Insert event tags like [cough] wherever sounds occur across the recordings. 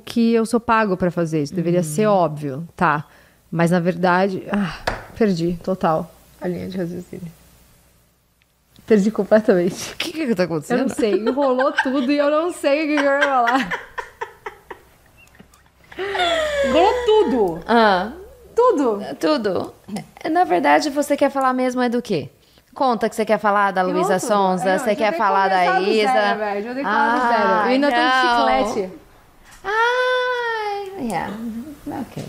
que eu sou pago pra fazer. Isso deveria ser óbvio, tá? Mas na verdade, ah, perdi total a linha de raciocínio. Perdi completamente. O que que tá Eu acontecendo? não sei, enrolou tudo e eu não sei o que que eu ia falar. Enrolou tudo! Ah, Tudo! tudo. Na verdade, você quer falar mesmo é do quê? Conta que você quer falar da Luísa. Sonza, É, você quer falar da Isa. zero, velho, já tem que falar do zero. Eu ainda tô de não. chiclete. Ah, yeah. Ok.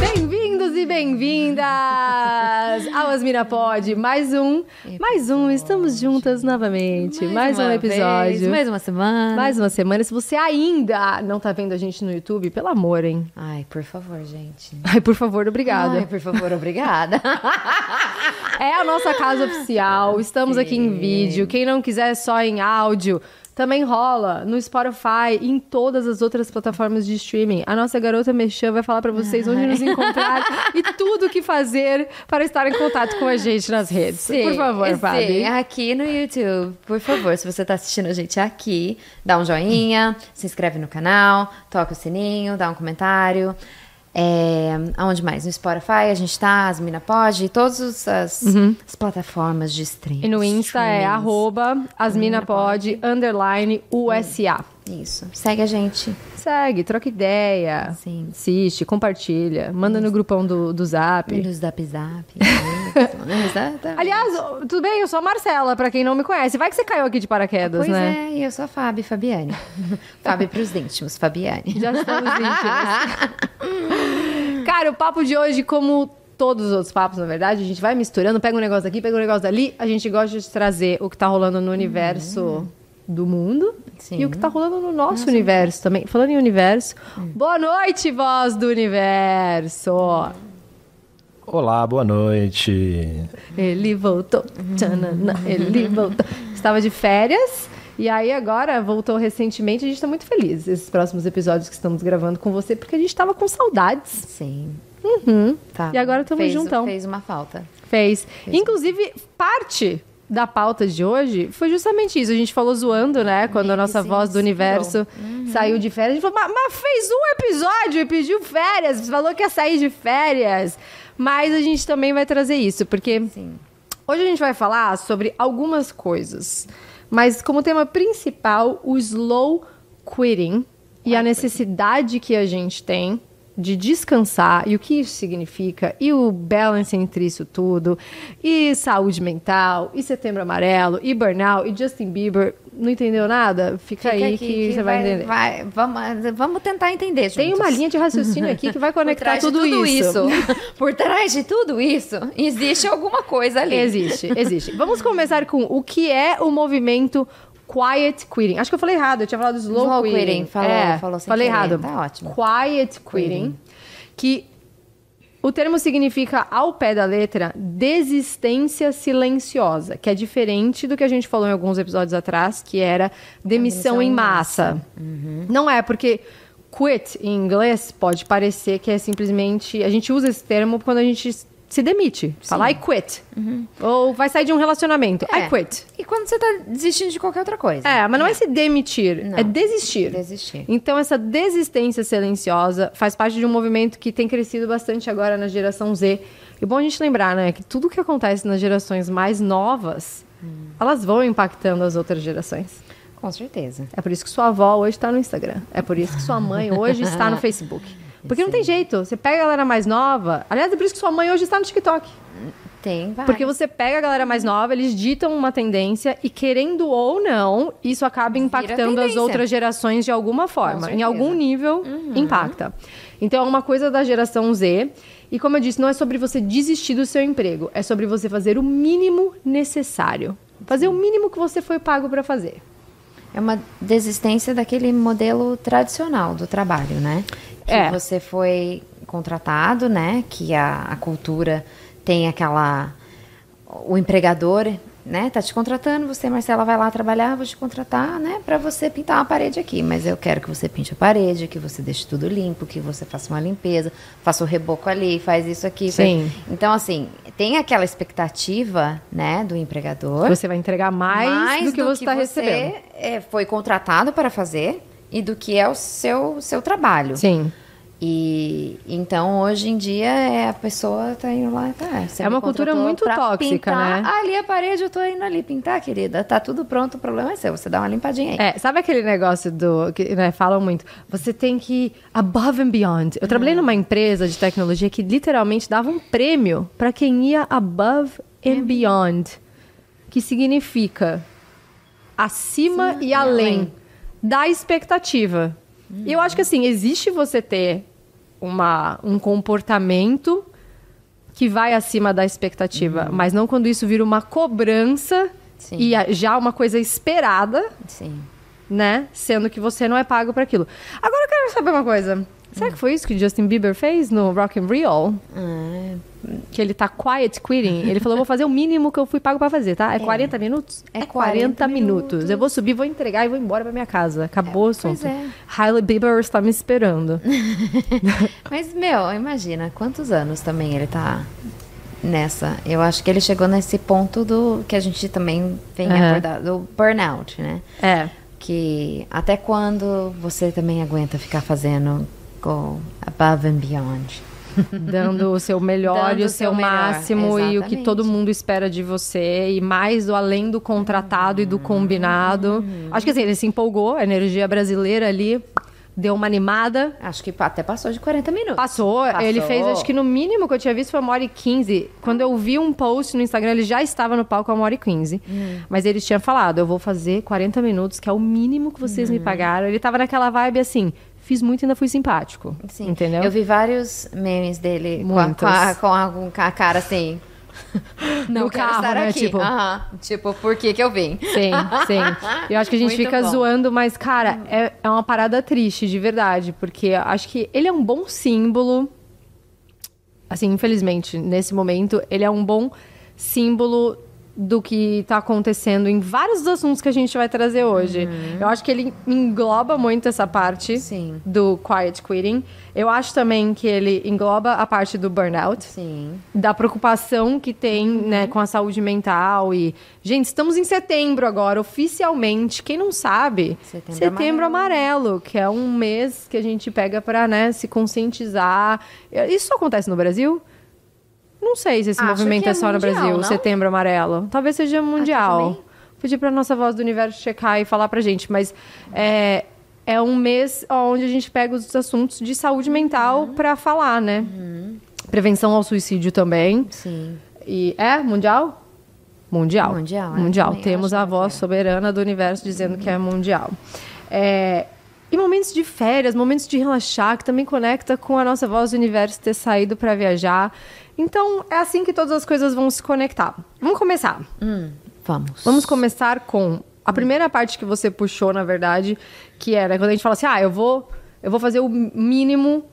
Bem-vindos e bem-vindas ao Asmina Pod. Mais um, mais um, estamos juntas novamente. Mais, um uma episódio. vez, mais uma semana. Mais uma semana. Se você ainda não tá vendo a gente no YouTube, pelo amor, hein? Ai, por favor, gente. Ai, por favor, obrigada. Ai, por favor, obrigada. [laughs] É a nossa casa oficial. Estamos aqui em vídeo. Quem não quiser só em áudio, também rola no Spotify e em todas as outras plataformas de streaming. A nossa garota Mexã vai falar pra vocês onde nos encontrar [laughs] e tudo o que fazer para estar em contato com a gente nas redes. Sim, Por favor, sim, Fabi. aqui no YouTube, por favor, se você tá assistindo a gente aqui, dá um joinha, se inscreve no canal, toca o sininho, dá um comentário. É, aonde mais? No Spotify a gente tá, as Mina Pod, todas as, as plataformas de streaming. E no Insta é streamings. arroba asminapod, underline USA. Isso. Segue a gente. Segue, troca ideia. Sim. Assiste, compartilha. Manda no grupão do, do Zap. No Zap Zap. [laughs] Exato. Aliás, tudo bem, eu sou a Marcela, pra quem não me conhece. Vai que você caiu aqui de paraquedas, Pois né? é, e eu sou a Fábio Fabiane. [laughs] Fábio pros íntimos, Fabiane. Já estamos íntimos. [laughs] Cara, o papo de hoje, como todos os outros papos, na verdade, a gente vai misturando, pega um negócio daqui, pega um negócio dali. A gente gosta de trazer o que tá rolando no universo do mundo Sim. e o que tá rolando no nosso universo também. Falando em universo, boa noite, voz do universo! Olá, boa noite. Ele voltou, tchananã, ele voltou. Estava de férias e aí agora voltou recentemente. A gente está muito feliz esses próximos episódios que estamos gravando com você, porque a gente estava com saudades. Sim. Uhum. Tá. E agora tamo Fez- juntão. Fez uma falta. Fez. Inclusive, parte da pauta de hoje foi justamente isso. A gente falou zoando, né? Quando a nossa sim, voz do universo saiu de férias. A gente falou, mas, mas fez um episódio e pediu férias. Falou que ia sair de férias. Mas a gente também vai trazer isso, porque Sim. Hoje a gente vai falar sobre algumas coisas, mas como tema principal, o slow quitting e a necessidade que a gente tem de descansar e o que isso significa e o balance entre isso tudo e saúde mental e setembro amarelo e burnout e Justin Bieber não entendeu nada fica, aí aqui que, você vai, entender vai- vamos, vamos tentar entender tem juntos. uma linha de raciocínio aqui que vai [laughs] conectar de tudo, isso. [laughs] Por trás de tudo isso, existe alguma coisa ali. Existe, existe. Vamos começar com o que é o movimento quiet quitting. Acho que eu falei errado, eu tinha falado slow, Slow quitting. quitting, falou- é, falou sem falei querer, errado. tá ótimo. Quiet quitting, que o termo significa, ao pé da letra, desistência silenciosa, que é diferente do que a gente falou em alguns episódios atrás, que era demissão, demissão em em massa. Não é, porque quit em inglês pode parecer que é simplesmente. A gente usa esse termo quando a gente se demite. Fala I quit. Ou vai sair de um relacionamento. É. I quit. E quando você tá desistindo de qualquer outra coisa? É, mas não é se demitir, Não. é desistir. Desistir. Então, essa desistência silenciosa faz parte de um movimento que tem crescido bastante agora na geração Z. E bom a gente lembrar, né, que tudo que acontece nas gerações mais novas, elas vão impactando as outras gerações. Com certeza. É por isso que sua avó hoje está no Instagram. É por isso que sua mãe hoje está no [laughs] Facebook. Porque não tem jeito. Você pega a galera mais nova. Aliás, é por isso que sua mãe hoje está no TikTok. Tem, vai. Porque você pega a galera mais nova, eles ditam uma tendência e, querendo ou não, isso acaba impactando as outras gerações de alguma forma. Em algum nível, impacta. Então, é uma coisa da geração Z. E, como eu disse, não é sobre você desistir do seu emprego. É sobre você fazer o mínimo necessário. Fazer o mínimo que você foi pago para fazer. É uma desistência daquele modelo tradicional do trabalho, né? Que É. você foi contratado, né? Que a, a cultura tem aquela. O empregador né, tá te contratando, você, Marcela, vai lá trabalhar, vou te contratar, né, para você pintar uma parede aqui, mas eu quero que você pinte a parede, que você deixe tudo limpo, que você faça uma limpeza, faça o reboco ali, faz isso aqui. Sim. Faz... Então, assim, tem aquela expectativa, né, do empregador. Você vai entregar mais, mais do que do você está recebendo. É, foi contratado para fazer e do que é o seu, seu trabalho. Sim. E então hoje em dia é a pessoa tá indo lá, tá. É uma cultura muito tóxica, pintar. né? ali a parede eu tô indo ali pintar, querida. Tá tudo pronto, o problema é seu, você dá uma limpadinha aí. É, sabe aquele negócio do que né, falam muito, você tem que ir above and beyond. Eu trabalhei uhum. numa empresa de tecnologia que literalmente dava um prêmio para quem ia above and beyond, que significa acima Sim, e além, além da expectativa. Uhum. Eu acho que assim, existe você ter uma, um comportamento que vai acima da expectativa, uhum. mas não quando isso vira uma cobrança Sim. e já uma coisa esperada. Sim. Né? Sendo que você não é pago para aquilo. Agora eu quero saber uma coisa. Será que foi isso que Justin Bieber fez no Rock and Roll? Ah, que ele tá quiet quitting. Ele falou, vou fazer o mínimo que eu fui pago para fazer, tá? É, é 40 minutos? É 40, 40 minutos. minutos. Eu vou subir, vou entregar e vou embora pra minha casa. Acabou é, o assunto. É. Hailey Bieber está me esperando. [laughs] Mas, meu, imagina, quantos anos também ele tá nessa. Eu acho que ele chegou nesse ponto do que a gente também vem uhum. abordar, do burnout, né? É. Que até quando você também aguenta ficar fazendo go above and beyond. [laughs] Dando o seu melhor Dando e o seu, seu máximo e o que todo mundo espera de você. E mais do além do contratado uhum. e do combinado. Uhum. Acho que assim, ele se empolgou, a energia brasileira ali deu uma animada. Acho que até passou de 40 minutos. Passou. passou. Ele fez, acho que no mínimo que eu tinha visto foi uma hora e 15. Quando eu vi um post no Instagram, ele já estava no palco a uma hora e 15. Hum. Mas ele tinha falado, eu vou fazer 40 minutos, que é o mínimo que vocês me uhum. pagaram. Ele tava naquela vibe assim, fiz muito e ainda fui simpático. Sim. Entendeu? Eu vi vários memes dele com a, com, a, com, a, com a cara assim. [laughs] Não no quero carro, estar né? aqui. Tipo, tipo, por que que eu vim? Sim, sim. [laughs] Eu acho que a gente Muito fica bom. zoando, mas, cara, é, é uma parada triste, de verdade. Porque acho que ele é um bom símbolo. Assim, infelizmente, nesse momento, ele é um bom símbolo do que está acontecendo em vários dos assuntos que a gente vai trazer hoje. Uhum. Eu acho que ele engloba muito essa parte Sim. do quiet quitting. Eu acho também que ele engloba a parte do burnout. Sim. Da preocupação que tem, uhum. né, com a saúde mental e gente, estamos em setembro agora, oficialmente. Quem não sabe, setembro, setembro amarelo. amarelo. que é um mês que a gente pega para, né, se conscientizar. Isso acontece no Brasil? Não sei se esse Acho movimento é, é, só mundial, no Brasil, não? Setembro Amarelo. Talvez seja mundial. Pedir para nossa voz do universo checar e falar pra gente, mas é, é um mês onde a gente pega os assuntos de saúde mental uhum. para falar, né? Uhum. Prevenção ao suicídio também. Sim. E é mundial? Mundial. Mundial. É, mundial. Temos a voz é. soberana do universo dizendo uhum. que é mundial. É, e momentos de férias, momentos de relaxar, que também conecta com a nossa voz do universo ter saído para viajar. Então, é assim que todas as coisas vão se conectar. Vamos começar. Hum, vamos. Vamos começar com a primeira parte que você puxou, na verdade, que era quando a gente fala assim: "Ah, eu vou eu vou fazer o mínimo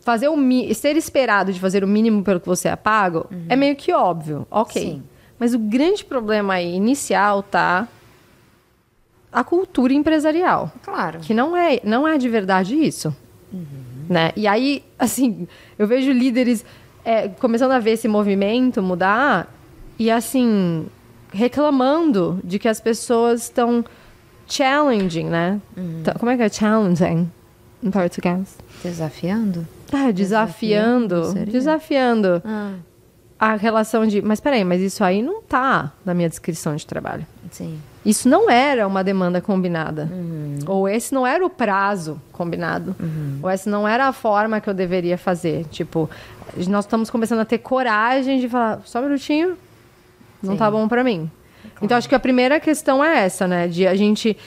fazer o ser esperado de fazer o mínimo pelo que você é pago, uhum. é meio que óbvio. OK. Sim. Mas o grande problema aí inicial tá a cultura empresarial. Claro. Que não é, não é de verdade isso. Uhum. Né? E aí, assim, eu vejo líderes é, começando a ver esse movimento mudar e assim reclamando de que as pessoas estão challenging, né? Uhum. Como é que é challenging em português? Desafiando? Ah, desafiando, desafiando, desafiando ah. a relação de, mas peraí, mas isso aí não tá na minha descrição de trabalho. Sim. Isso não era uma demanda combinada. Uhum. Ou esse não era o prazo combinado. Uhum. Ou essa não era a forma que eu deveria fazer. Tipo, nós estamos começando a ter coragem de falar, só um minutinho, não Sim. tá bom para mim. Claro. Então acho que a primeira questão é essa, né? De a gente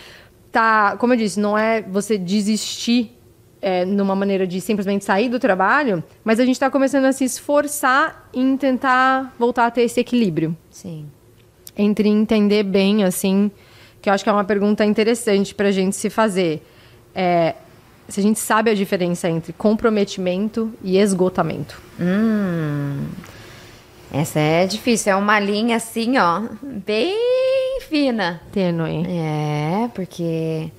tá, como eu disse, não é você desistir é, numa maneira de simplesmente sair do trabalho, mas a gente está começando a se esforçar em tentar voltar a ter esse equilíbrio. Sim. Entre entender bem, assim, que eu acho que é uma pergunta interessante para a gente se fazer. É, se a gente sabe a diferença entre comprometimento e esgotamento. Hum. Essa é difícil, é uma linha assim, ó, bem fina. Tênue. É, porque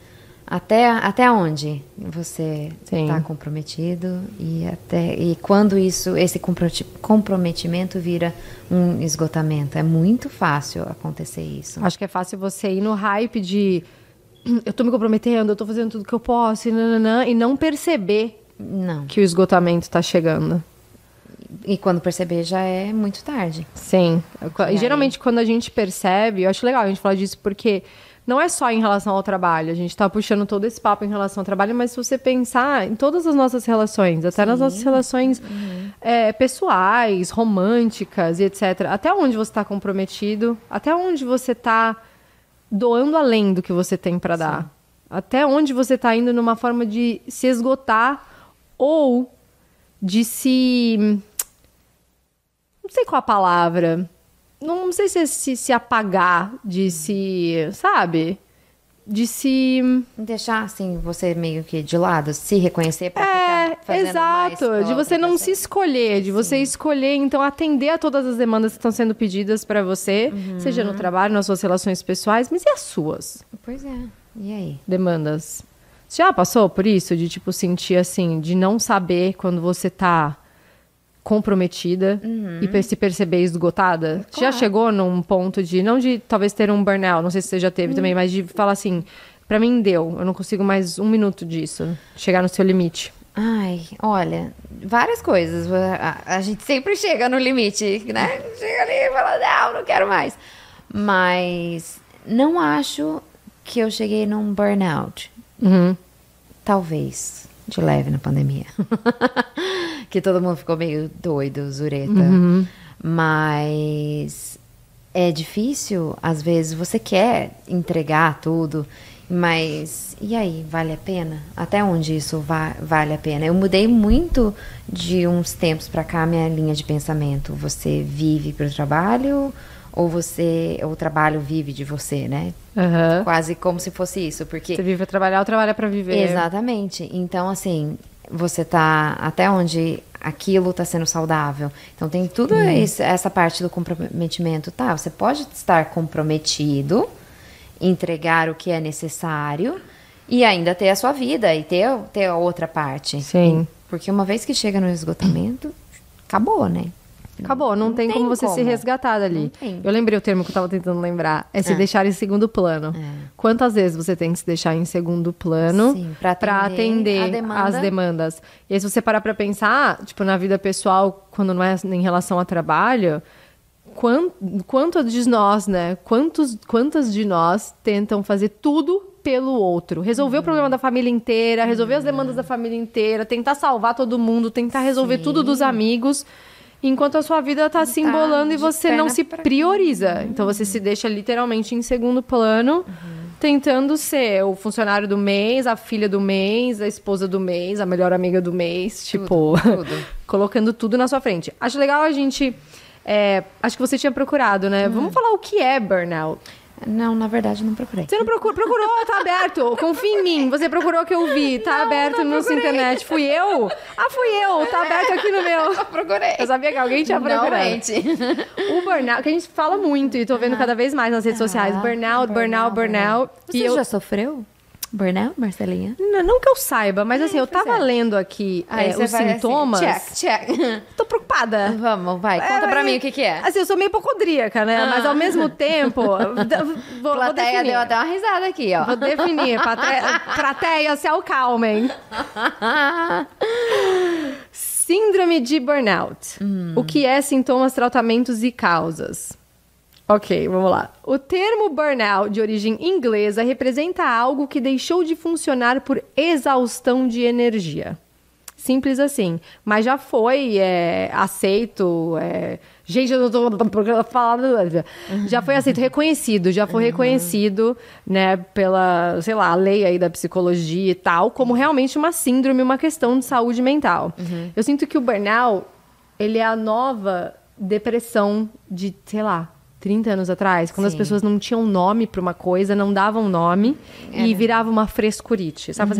até, até onde você está comprometido e até e quando isso esse comprometi- comprometimento vira um esgotamento. É muito fácil acontecer isso. Acho que é fácil você ir no hype de "Hum, [clears throat] eu tô me comprometendo, eu tô fazendo tudo que eu posso e, nananã, e não perceber Não. que o esgotamento tá chegando. E quando perceber já é muito tarde. Sim. E aí? geralmente quando a gente percebe, eu acho legal a gente falar disso porque não é só em relação ao trabalho. A gente tá puxando todo esse papo em relação ao trabalho, mas se você pensar em todas as nossas relações, até nas nossas relações é, pessoais, românticas e etc. Até onde você tá comprometido, até onde você tá doando além do que você tem para dar. Até onde você tá indo numa forma de se esgotar ou de se não sei qual a palavra. Não, não sei se é se, se apagar, de se. Sabe? De se. Deixar assim você meio que de lado, se reconhecer para É, ficar fazendo mais exato. pra De você não se pessoa. escolher, de você escolher, então, atender a todas as demandas que estão sendo pedidas pra você, Uhum. seja no trabalho, nas suas relações pessoais, mas e as suas Pois é. E aí? demandas? Você já passou por isso? De, tipo, sentir assim, de não saber quando você tá comprometida e per- se perceber esgotada? Você Já Claro. chegou num ponto de, não de talvez ter um burnout, não sei se você já teve também, mas de falar assim, pra mim deu, eu não consigo mais um minuto disso, chegar no seu limite. Ai, olha, várias coisas. A, a gente sempre chega no limite, né? Chega ali e fala, não, não quero mais. Mas não acho que eu cheguei num burnout. Uhum. Talvez, de leve na pandemia. [laughs] que todo mundo ficou meio doido, zureta. Mas é difícil, às vezes você quer entregar tudo, mas e aí, vale a pena? Até onde isso va vale a pena? Eu mudei muito de uns tempos pra cá minha linha de pensamento. Você vive pro trabalho ou você ou o trabalho vive de você, né? Aham. Quase como se fosse isso, porque Você vive pra trabalhar ou trabalha pra viver. Exatamente. Então, assim, você tá até onde aquilo tá sendo saudável. Então, tem tudo isso, essa parte do comprometimento. Tá, você pode estar comprometido, entregar o que é necessário e ainda ter a sua vida e ter, ter a outra parte. Sim. Porque uma vez que chega no esgotamento, acabou, né? Acabou, não, tem, tem como você se como. resgatar dali. Não. Eu lembrei o termo que eu tava tentando lembrar. É se É. deixar em segundo plano. É. Quantas vezes você tem que se deixar em segundo plano pra atender atender a demanda. as demandas? E aí, se você parar pra pensar, tipo, na vida pessoal, quando não é em relação ao trabalho, quanto, quanto de nós, né? Quantos, quantas de nós tentam fazer tudo pelo outro? Resolver o problema da família inteira, resolver as demandas da família inteira, tentar salvar todo mundo, tentar resolver Sim. tudo dos amigos. Enquanto a sua vida tá se embolando e de você não se prioriza. Então você se deixa literalmente em segundo plano, tentando ser o funcionário do mês, a filha do mês, a esposa do mês, a melhor amiga do mês, tipo, tudo. [laughs] colocando tudo na sua frente. Acho legal a gente. é, acho que você tinha procurado, né? Vamos falar o que é burnout. Não, na verdade, não procurei. Você não procurou, procurou, tá aberto. Confia em mim. Você procurou que eu vi. Tá aberto no sua internet. Fui eu? Ah, fui eu. Tá aberto aqui no meu. [laughs] procurei. Eu sabia que alguém tinha procurado. Realmente. O burnout, que a gente fala muito e tô vendo cada vez mais nas redes sociais. Burnout, burnout, burnout. Você E eu, já sofreu burnout, Marcelinha? Não, não que eu saiba, mas assim, eu tava é. lendo aqui é, você os vai assim, sintomas. check, check. [laughs] Tô preocupada. Vamos, vai, conta É, pra mim o que que é. Assim, eu sou meio hipocondríaca, né? Mas ao mesmo [laughs] tempo. d- Vou, vou plateia definir. deu até uma risada aqui, ó. Vou definir. Patre... [laughs] Plateia, se acalmem. Síndrome de burnout. O que é sintomas, tratamentos e causas? Ok, vamos lá. O termo burnout, de origem inglesa, representa algo que deixou de funcionar por exaustão de energia. Simples assim. Mas já foi é, aceito. é, Gente, eu não tô falando. Já foi aceito, reconhecido, já foi reconhecido, né, pela, sei lá, a lei aí da psicologia e tal, como realmente uma síndrome, uma questão de saúde mental. Eu sinto que o burnout, ele é a nova depressão de, sei lá, 30 anos atrás, quando as Sim. pessoas não tinham nome pra uma coisa, não davam nome e virava uma frescurite. Sabe?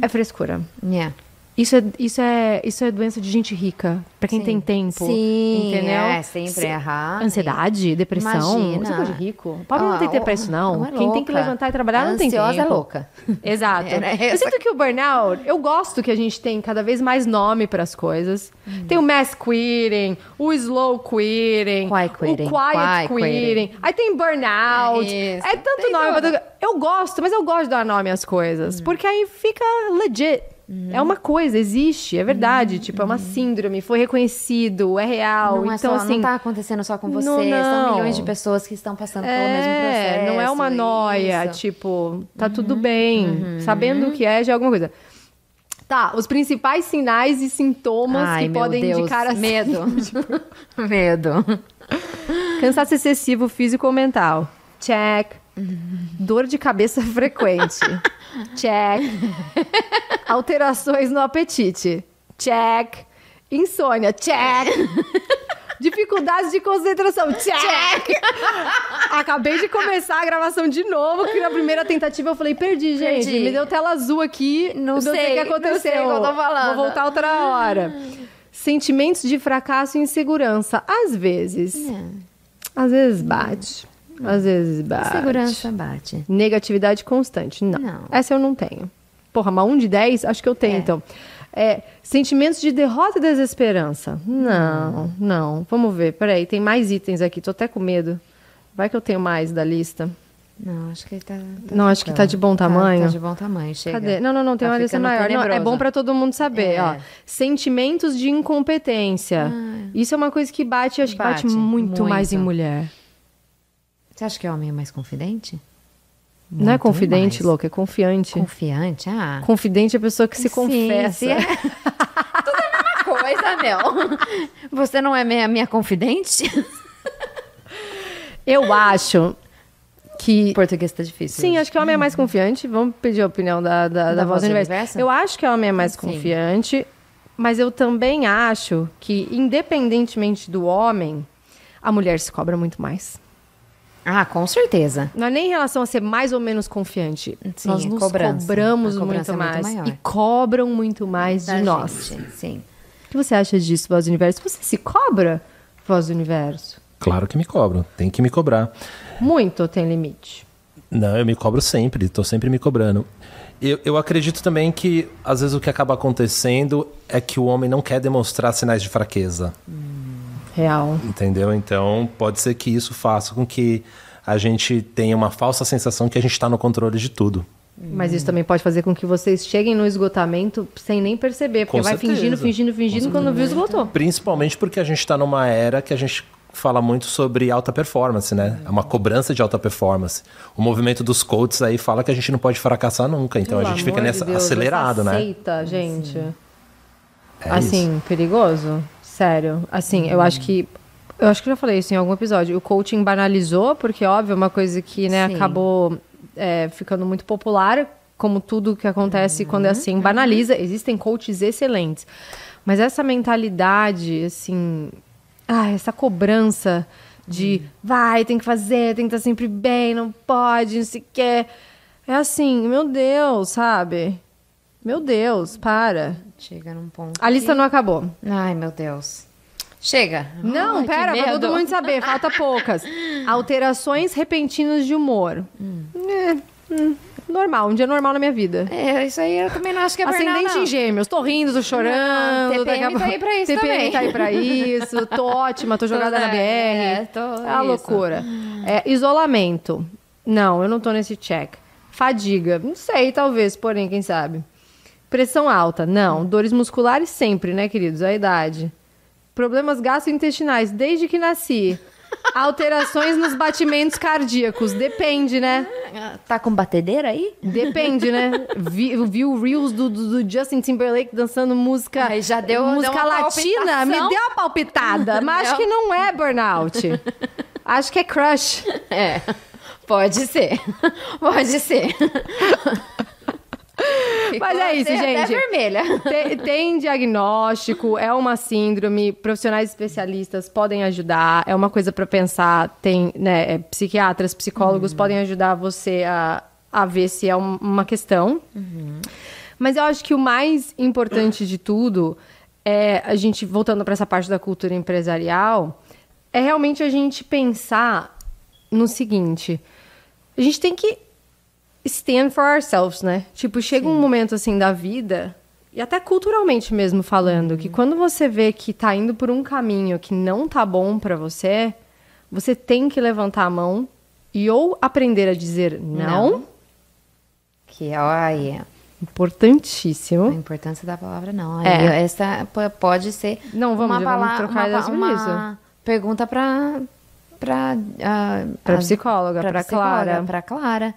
É frescura. Yeah. Isso é, isso, é, isso é doença de gente rica, pra quem Sim. tem tempo. Sim, entendeu? é, sempre, Se- aham. Ansiedade, depressão. Imagina. Isso é coisa de rico. Pobre não Ah, tem tempo pra isso, não. não é quem tem que levantar e trabalhar não tem tempo. ansiosa é louca. [laughs] Exato. Era Eu essa- sinto que o burnout, eu gosto que a gente tem cada vez mais nome para as coisas. Hum. Tem o mass quitting, o slow quitting, Quiet quitting, o quiet quiet quitting. Aí tem burnout. É É, tanto tem nome. tudo. Eu gosto, mas eu gosto de dar nome às Hum. coisas. Porque aí fica legit. É uma coisa, existe, é verdade. Tipo, é uma síndrome, foi reconhecido, é real. Não, é então, só, assim. não tá acontecendo só com você. Não, São não. milhões de pessoas que estão passando pelo mesmo É, processo. não é uma noia, isso. Uhum. tipo, tá tudo bem. Sabendo o que é, já é alguma coisa. Tá, os principais sinais e sintomas Ai, que podem Deus, indicar assim. medo. [laughs] [laughs] medo. Cansaço excessivo físico ou mental. Check. Dor de cabeça [laughs] frequente. Check. Alterações no apetite. Check. Insônia. Check. Dificuldades de concentração. Check. Acabei de começar a gravação de novo, que na primeira tentativa eu falei, perdi, gente. Perdi. Me deu tela azul aqui. Não sei o que não aconteceu. sei o que eu tô falando. Vou voltar outra hora. Sentimentos de fracasso e insegurança. Às vezes. É. Às vezes bate. Às vezes bate. Segurança bate. Negatividade constante. Não. Não. Essa eu não tenho. Porra, mas um de 10, acho que eu tenho, É. então. É, sentimentos de derrota e desesperança. Não, não. Vamos ver. Peraí, tem mais itens aqui. Tô até com medo. Vai que eu tenho mais da lista. Não, acho que tá. tá Não, acho que tá de bom Tá- tamanho. Tá, de bom tamanho, chega. Cadê? Não, não, não, tem Tá uma lista maior. Não, é bom pra todo mundo saber, É. ó. Sentimentos de incompetência. Isso é uma coisa que bate, acho que bate, Bate, muito, mais em muito. mulher. Você acha que o homem é mais confidente? não é Muito confidente, mais. louca, é confiante. Confiante? Ah. Confidente é a pessoa que se Sim, confessa. é. [laughs] Tudo é a mesma coisa, meu. Você não é minha, minha confidente? Eu acho que. Português tá difícil. Sim, acho que o homem é mais confiante. Vamos pedir a opinião da, da, da, voz do universo. universo? Eu acho que o homem é mais Sim. confiante, mas eu também acho que, independentemente do homem, a mulher se cobra muito mais. Ah, com certeza. Não é nem em relação a ser mais ou menos confiante. Sim, nós é nos cobrança. cobramos cobrança muito é muito mais. maior. e cobram muito mais Da de nós. gente, Sim. O que você acha disso, Voz do Universo? Você se cobra, Voz do Universo? Claro que me cobro, tem que me cobrar. Muito ou tem limite? Não, eu me cobro sempre, estou sempre me cobrando. Eu, eu acredito também que, às vezes, o que acaba acontecendo é que o homem não quer demonstrar sinais de fraqueza, Real. entendeu? Então, pode ser que isso faça com que a gente tenha uma falsa sensação que a gente está no controle de tudo. Mas isso também pode fazer com que vocês cheguem no esgotamento sem nem perceber. Porque Com vai certeza. fingindo, fingindo, fingindo, quando viu, esgotou. Principalmente porque a gente está numa era que a gente fala muito sobre alta performance, né? É uma cobrança de alta performance. O movimento dos coaches aí fala que a gente não pode fracassar nunca. Então Pelo a gente fica amor de nessa Deus, acelerado, essa né? Seita, gente. É assim, perigoso. Sério. Assim, eu acho que. Eu acho que já falei isso em algum episódio. O coaching banalizou, porque, óbvio, é uma coisa que né, Sim. acabou é, ficando muito popular, como tudo que acontece Uhum. quando é assim, banaliza. Existem coaches excelentes. Mas essa mentalidade, assim. Ah, essa cobrança de Uhum. vai, tem que fazer, tem que estar sempre bem, não pode, não o quê. É assim, meu Deus, sabe? Meu Deus, para. Chega num ponto. A lista que- não acabou. Ai, meu Deus. Chega. Não, Ai, pera, pra todo mundo saber, falta poucas. [laughs] Alterações repentinas de humor. É, hum, normal, um dia normal na minha vida. É, isso aí eu também não acho que é Ascendente não. em gêmeos, tô rindo, tô chorando. Não, daqui a TPM tá aí pra isso TPM também. tá aí pra isso, tô [laughs] ótima, tô jogada na BR. É, tô- É uma isso. loucura. É, isolamento. Não, eu não tô nesse check. Fadiga. Não sei, talvez, porém, quem sabe. Pressão alta. Não. Dores musculares sempre, né, queridos? A idade. Problemas gastrointestinais desde que nasci. Alterações nos batimentos cardíacos. Depende, né? Tá com batedeira aí? Depende, né? Vi, viu Reels do, do- do Justin Timberlake dançando música. Ai, já deu- música deu latina. Me deu uma palpitada. Mas acho que não é burnout. acho que é crush. É. Pode ser. Pode ser. [laughs] Mas é isso, até gente. vermelha. [laughs] Tem, tem diagnóstico, é uma síndrome, profissionais especialistas podem ajudar, é uma coisa para pensar. Tem, né, é, psiquiatras, psicólogos podem ajudar você a, a ver se é um- uma questão. Mas eu acho que o mais importante de tudo é a gente, voltando para essa parte da cultura empresarial, é realmente a gente pensar no seguinte: a gente tem que stand for ourselves, né? Tipo, chega um momento assim da vida, e até culturalmente mesmo falando, que quando você vê que tá indo por um caminho que não tá bom para você, você tem que levantar a mão e ou aprender a dizer não, Não. Que é aí, a importantíssimo. importância da palavra não. É. Essa pode ser Não, vamos, uma, vamos trocar uma, uma isso. pergunta para para Pra psicóloga, pra Clara. para Clara.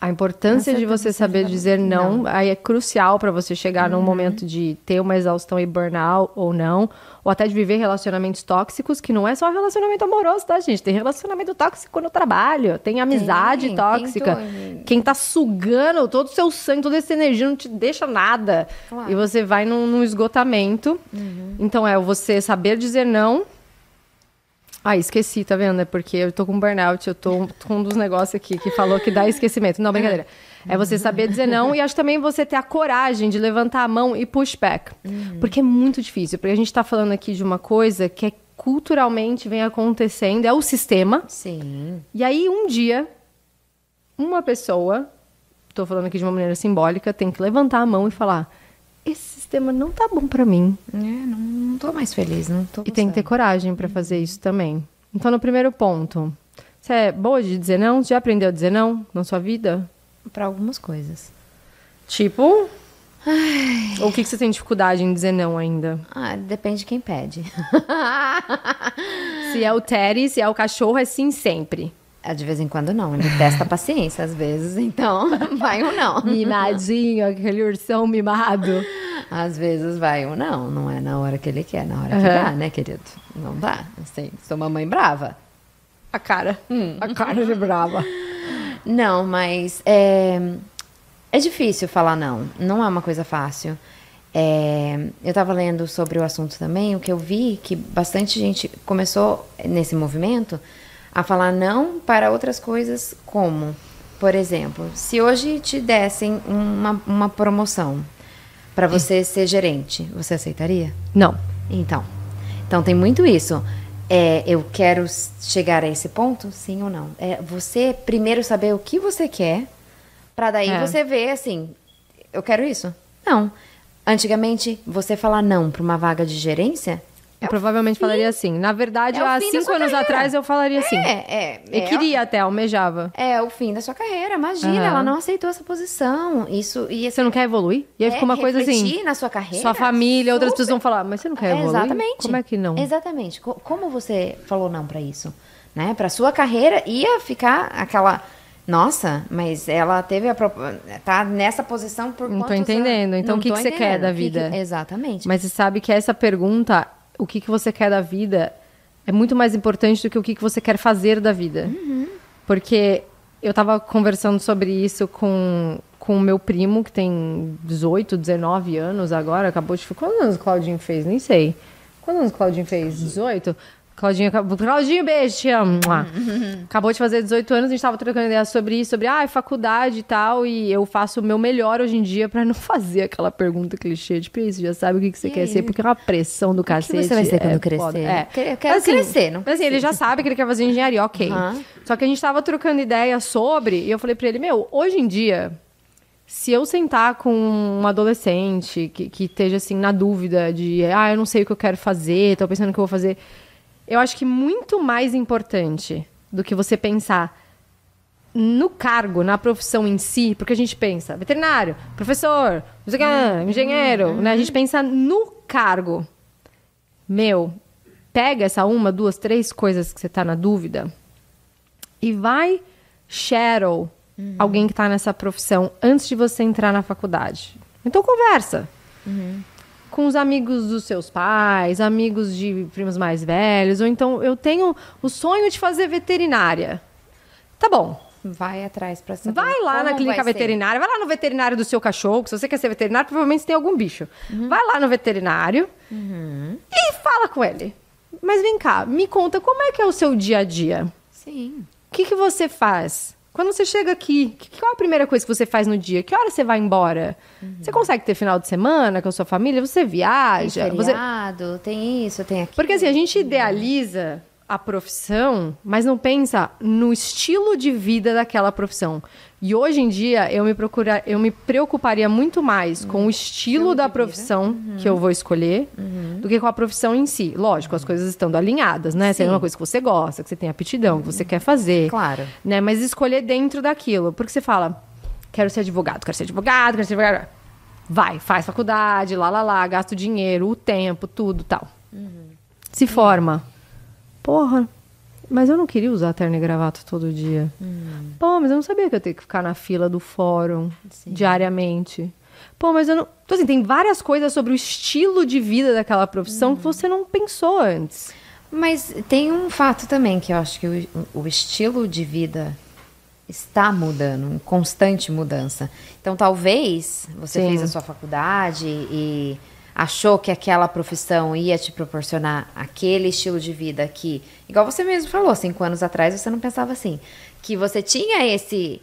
A importância de você saber dizer não, não. aí é crucial para você chegar num momento de ter uma exaustão e burnout ou não, ou até de viver relacionamentos tóxicos, que não é só relacionamento amoroso, tá, gente? Tem relacionamento tóxico no trabalho, tem amizade tem tóxica. tudo. Quem tá sugando todo o seu sangue, toda essa energia, não te deixa nada. Claro. E você vai num, num esgotamento. Então é você saber dizer não. Ah, esqueci, tá vendo? É porque eu tô com burnout, eu tô com um dos negócios aqui que falou que dá esquecimento. Não, brincadeira. É você saber dizer não e acho também você ter a coragem de levantar a mão e push back. Porque é muito difícil. Porque a gente tá falando aqui de uma coisa que é culturalmente vem acontecendo, é o sistema. Sim. E aí, um dia, uma pessoa, tô falando aqui de uma maneira simbólica, tem que levantar a mão e falar: sistema não tá bom pra mim. É, não, não tô mais feliz, não tô E tem que ter coragem pra fazer isso também. Então, no primeiro ponto, você é boa de dizer não? Você já aprendeu a dizer não na sua vida? para algumas coisas. Tipo. Ou o que, que você tem dificuldade em dizer não ainda? Ah, depende de quem pede. Se é o Teddy, se é o cachorro, é sim sempre. Ah, De vez em quando não, ele testa a paciência às vezes, então [laughs] vai ou não. Mimadinho, aquele ursão mimado. Às vezes vai ou não, não é na hora que ele quer, na hora que Aham. dá, né, querido? Não dá, assim, sou mamãe brava. A cara. A cara de brava. Não, mas é, é difícil falar não. Não é uma coisa fácil. É, eu estava lendo sobre o assunto também, o que eu vi que bastante gente começou nesse movimento a falar não para outras coisas como, por exemplo, se hoje te dessem uma, uma promoção para você ser gerente, você aceitaria? Não. Então, então tem muito isso. É, eu quero chegar a esse ponto, sim ou não? É você primeiro saber o que você quer, para daí É. você ver assim, eu quero isso. Não. Antigamente, você falar não para uma vaga de gerência, Eu provavelmente falaria assim. Na verdade, É há fim cinco anos carreira. atrás eu falaria assim. é, é, Eu é, queria até, almejava. é o fim da sua carreira. Imagina, Aham. ela não aceitou essa posição. Isso e Você não quer evoluir? E aí É, fica uma coisa assim. na sua carreira, Sua família, outras super. pessoas vão falar, mas você não quer É, evoluir? Exatamente. Como é que não? Exatamente. Co- Como você falou não pra isso? Né? Para sua carreira ia ficar aquela nossa, mas ela teve a tá nessa posição por Não tô entendendo. anos? Então, o que que você quer da O que vida? que- Exatamente. Mas você sabe que essa pergunta, o que, que você quer da vida, é muito mais importante do que o que, que você quer fazer da vida. Uhum. Porque eu tava conversando sobre isso com com o meu primo, que tem 18, 19 anos agora, acabou de... Quantos anos o Claudinho fez? Nem sei. Quantos anos o Claudinho fez? 18? Claudinho, acabou- Claudinho, beijo, te amo. [laughs] Acabou de fazer 18 anos, a gente tava trocando ideia sobre isso, sobre ah, faculdade e tal, e eu faço o meu melhor hoje em dia pra não [laughs] fazer aquela pergunta clichê, tipo, isso, já sabe o que, que você E quer aí? ser, porque é uma pressão do que cacete. você vai ser quando é crescer? foda. É. Eu quero- quero crescer, não Mas assim, ele já sabe que ele quer fazer engenharia, ok. Aham. Só que a gente tava trocando ideia sobre, e eu falei pra ele, meu, hoje em dia, se eu sentar com um adolescente que, que esteja assim na dúvida de, ah, eu não sei o que eu quero fazer, tô pensando o que eu vou fazer, eu acho que muito mais importante do que você pensar no cargo, na profissão em si, porque a gente pensa veterinário, professor, que, engenheiro, né? A gente pensa no cargo. Meu, pega essa uma, duas, três coisas que você tá na dúvida e vai shadow alguém que tá nessa profissão antes de você entrar na faculdade. Então conversa. Com os amigos dos seus pais, amigos de primos mais velhos, ou então eu tenho o sonho de fazer veterinária. Tá bom. Vai atrás pra saber. Vai lá na clínica vai ser. veterinária, vai lá no veterinário do seu cachorro, que se você quer ser veterinário, provavelmente você tem algum bicho. Uhum. Vai lá no veterinário e fala com ele. Mas vem cá, me conta como é que é o seu dia a dia? Sim. O que, que você faz Quando você chega aqui, que- qual a primeira coisa que você faz no dia? Que hora você vai embora? Você consegue ter final de semana com a sua família? Você Tem viaja? Você... feriado, tem isso, tem aquilo. Porque assim, a gente idealiza a profissão, mas não pensa no estilo de vida daquela profissão. E hoje em dia eu me procura, eu me preocuparia muito mais com o estilo da profissão que eu vou escolher do que com a profissão em si. Lógico, as coisas estando alinhadas, né? Se é Sim. uma coisa que você gosta, que você tem aptidão, que você quer fazer. Claro. Né? Mas escolher dentro daquilo. Porque você fala, quero ser advogado, quero ser advogado, quero ser advogado. Vai, faz faculdade, lá, lá, lá, gasta o dinheiro, o tempo, tudo tal. Se forma. Porra, mas eu não queria usar terno e gravata todo dia. Pô, mas eu não sabia que eu ia ter que ficar na fila do fórum diariamente. Pô, mas eu não. Então, assim, tem várias coisas sobre o estilo de vida daquela profissão que você não pensou antes. Mas tem um fato também que eu acho que o, o estilo de vida está mudando, em constante mudança. Então, talvez você Sim. fez a sua faculdade e achou que aquela profissão ia te proporcionar aquele estilo de vida que, igual você mesmo falou, cinco anos atrás você não pensava assim, que você tinha esse,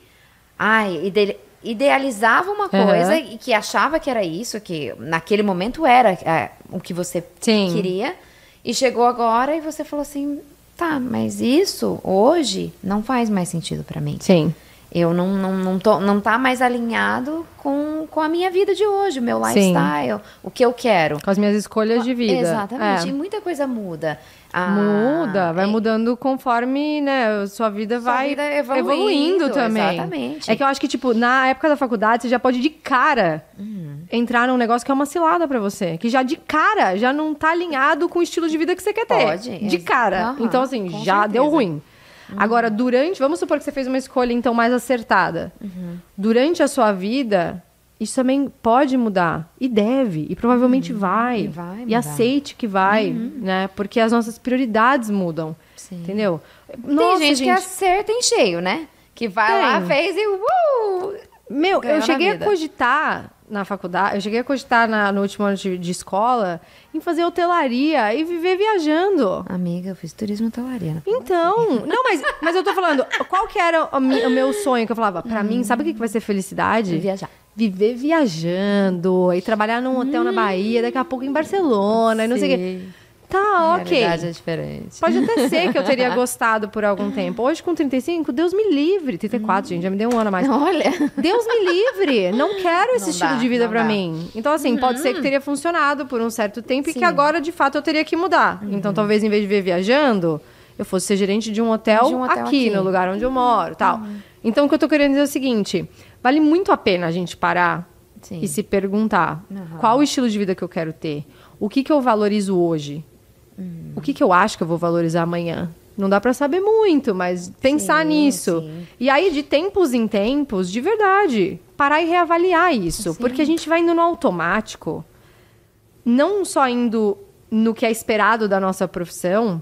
ai, ide- idealizava uma coisa e que achava que era isso, que naquele momento era é, o que você Sim. queria. E chegou agora e você falou assim: tá, mas isso hoje não faz mais sentido pra mim. Sim. Eu não, não, não, tô, não tá mais alinhado com, com a minha vida de hoje, o meu Sim. lifestyle, o que eu quero. Com as minhas escolhas de vida. Exatamente. É. E muita coisa muda. Ah, Muda, vai é- mudando conforme, né, sua vida Sua vai vida evoluindo, também. exatamente. É que eu acho que, tipo, na época da faculdade, você já pode de cara Uhum. entrar num negócio que é uma cilada pra você. Que já de cara já não tá alinhado com o estilo de vida que você quer ter. Pode, De cara. Aham, então, assim, já certeza. deu ruim. Agora, durante. Vamos supor que você fez uma escolha, então, mais acertada. Uhum. Durante a sua vida. Isso também pode mudar. E deve. E provavelmente vai. Uhum. E vai E aceite que vai, né? Porque as nossas prioridades mudam. Sim. Entendeu? Tem gente, que acerta em cheio, né? Que vai Tem. lá, fez e uh! Meu, ganhou eu cheguei a cogitar na faculdade, eu cheguei a cogitar na- no último ano de, de escola em fazer hotelaria e viver viajando. Amiga, eu fiz turismo hotelaria. Então, não, mas, mas eu tô falando, qual que era o, o meu sonho que eu falava? Pra mim, sabe o que, que vai ser felicidade? Viajar. Viver viajando e trabalhar num hotel na Bahia, daqui a pouco em Barcelona e não sei o quê. Tá, ok. realidade é diferente. Pode até ser que eu teria [laughs] gostado por algum tempo. Hoje, com 35, Deus me livre. 34, gente, já me deu um ano a mais. Olha. Deus me livre. Não quero esse Não estilo dá, de vida dá. mim. Então, assim, pode ser que teria funcionado por um certo tempo e que Sim. agora, de fato, eu teria que mudar. Então, talvez, em vez de ver viajando, eu fosse ser gerente de um hotel, De um hotel aqui, aqui. no lugar onde eu moro tal. Então, o que eu tô querendo dizer é o seguinte: vale muito a pena a gente parar Sim. e se perguntar qual o estilo de vida que eu quero ter? O que, que eu valorizo hoje? O que, que eu acho que eu vou valorizar amanhã? Não dá pra saber muito, mas pensar Sim, nisso. sim. E aí, de tempos em tempos, de verdade, parar e reavaliar isso. Porque a gente vai indo no automático, não só indo no que é esperado da nossa profissão,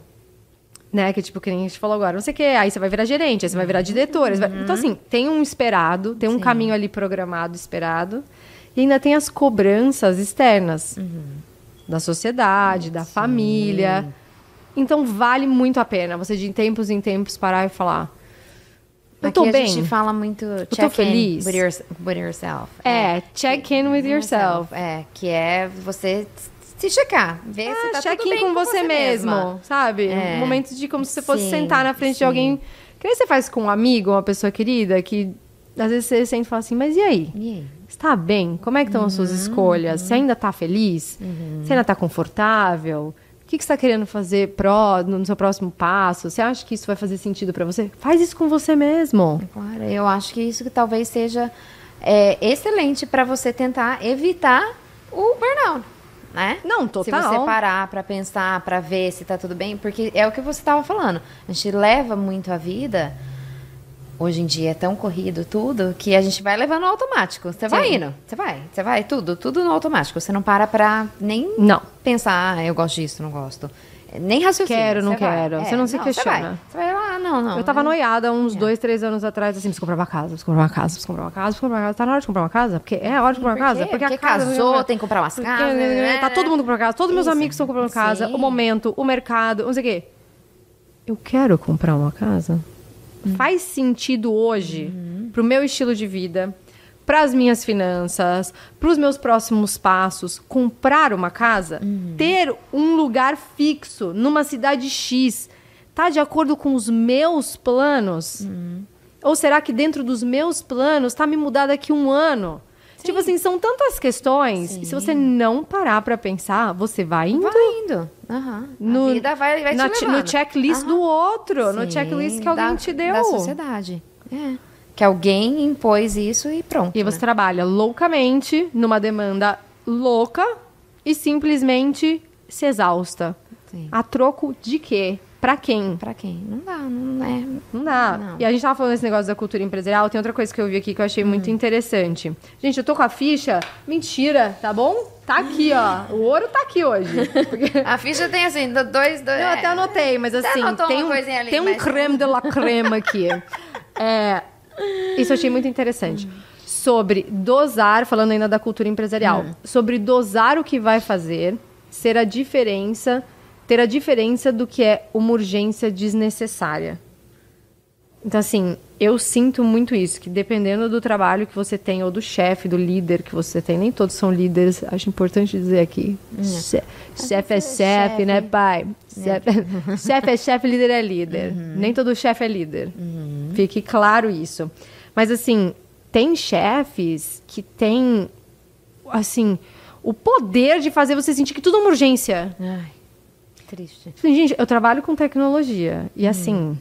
né? Que tipo, que nem a gente falou agora, não sei o quê, aí você vai virar gerente, aí você vai virar diretor. aí você vai- Então, assim, tem um esperado, tem um caminho ali programado, esperado, e ainda tem as cobranças externas da sociedade, da família. Então, vale muito a pena você, de tempos em tempos, parar e falar. Eu Aqui tô a bem. gente fala muito tô check in feliz. with, your- with yourself. É, check in with yourself. É, que é você se checar, ver se É, tá check tudo in bem com você, mesmo, mesma. sabe? É. Um momento de como se você fosse Sim, sentar na frente de sim. alguém. Que nem você faz com um amigo, uma pessoa querida, que às vezes você sente e fala assim, mas e aí? E aí? Tá bem? Como é que estão as suas escolhas? Você ainda tá feliz? Você ainda tá confortável? O que, que você tá querendo fazer pró, no seu próximo passo? Você acha que isso vai fazer sentido pra você? Faz isso com você mesmo. Claro, eu acho que isso que talvez seja é, excelente para você tentar evitar o burnout, né? Não, total. Se você parar para pensar, para ver se tá tudo bem, porque é o que você estava falando. A gente leva muito a vida. Hoje em dia é tão corrido tudo que a gente vai levando automático. Você vai Sim. indo, você vai, você vai, tudo, tudo no automático. Você não para pra nem Não. pensar, ah, eu gosto disso, não gosto. Nem raciocínio. Quero, não vai. quero. Você não se Você questiona. vai, você vai lá, não, não. Eu tava não. noiada uns dois, três anos atrás, assim, preciso comprar uma casa, preciso comprar uma casa, preciso comprar uma casa, preciso comprar uma casa. Tá na hora de comprar uma casa? Porque é a hora de comprar uma casa? Porque, a Porque casa... casou, tem que comprar umas Porque, casas, né? Tá todo mundo comprando casa, todos meus Isso. amigos estão comprando casa, Sim. o momento, o mercado, não sei o quê. Eu quero comprar uma casa? Faz sentido hoje pro meu estilo de vida, para as minhas finanças, para os meus próximos passos, comprar uma casa, ter um lugar fixo numa cidade X, tá de acordo com os meus planos? Ou será que dentro dos meus planos tá me mudar daqui um ano? Tipo assim, são tantas questões. E se você não parar pra pensar, você vai indo. Vai indo. Aham. No- a vida vai, vai na te levando. no checklist do outro, no Sim, checklist que alguém da- te deu. Da sociedade. É. Que alguém impôs isso e pronto. E aí você né? trabalha loucamente, numa demanda louca e simplesmente se exausta. Sim. A troco de quê? Pra quem? Pra quem? Não dá, não é. Não dá. Não. E a gente tava falando desse negócio da cultura empresarial, tem outra coisa que eu vi aqui que eu achei muito Hum. interessante. Gente, eu tô com a ficha. Mentira, tá bom? Tá aqui, ó. O ouro tá aqui hoje. Porque- [laughs] A ficha tem assim, do- dois, dois. Eu até anotei, mas assim, tem uma um, coisinha ali, tem um mas- creme de la creme aqui. [laughs] É, isso eu achei muito interessante. Sobre dosar, falando ainda da cultura empresarial, Hum. sobre dosar o que vai fazer, ser a diferença, ter a diferença do que é uma urgência desnecessária. Então, assim, eu sinto muito isso, que dependendo do trabalho que você tem, ou do chefe, do líder que você tem, nem todos são líderes, acho importante dizer aqui. Che- Chefe é chefe, né, pai? Chefe [laughs] chefe é chefe, líder é líder. Nem todo chefe é líder. Fique claro isso. Mas, assim, tem chefes que têm, assim, o poder de fazer você sentir que tudo é uma urgência. Ai, triste. Gente, eu trabalho com tecnologia. E assim,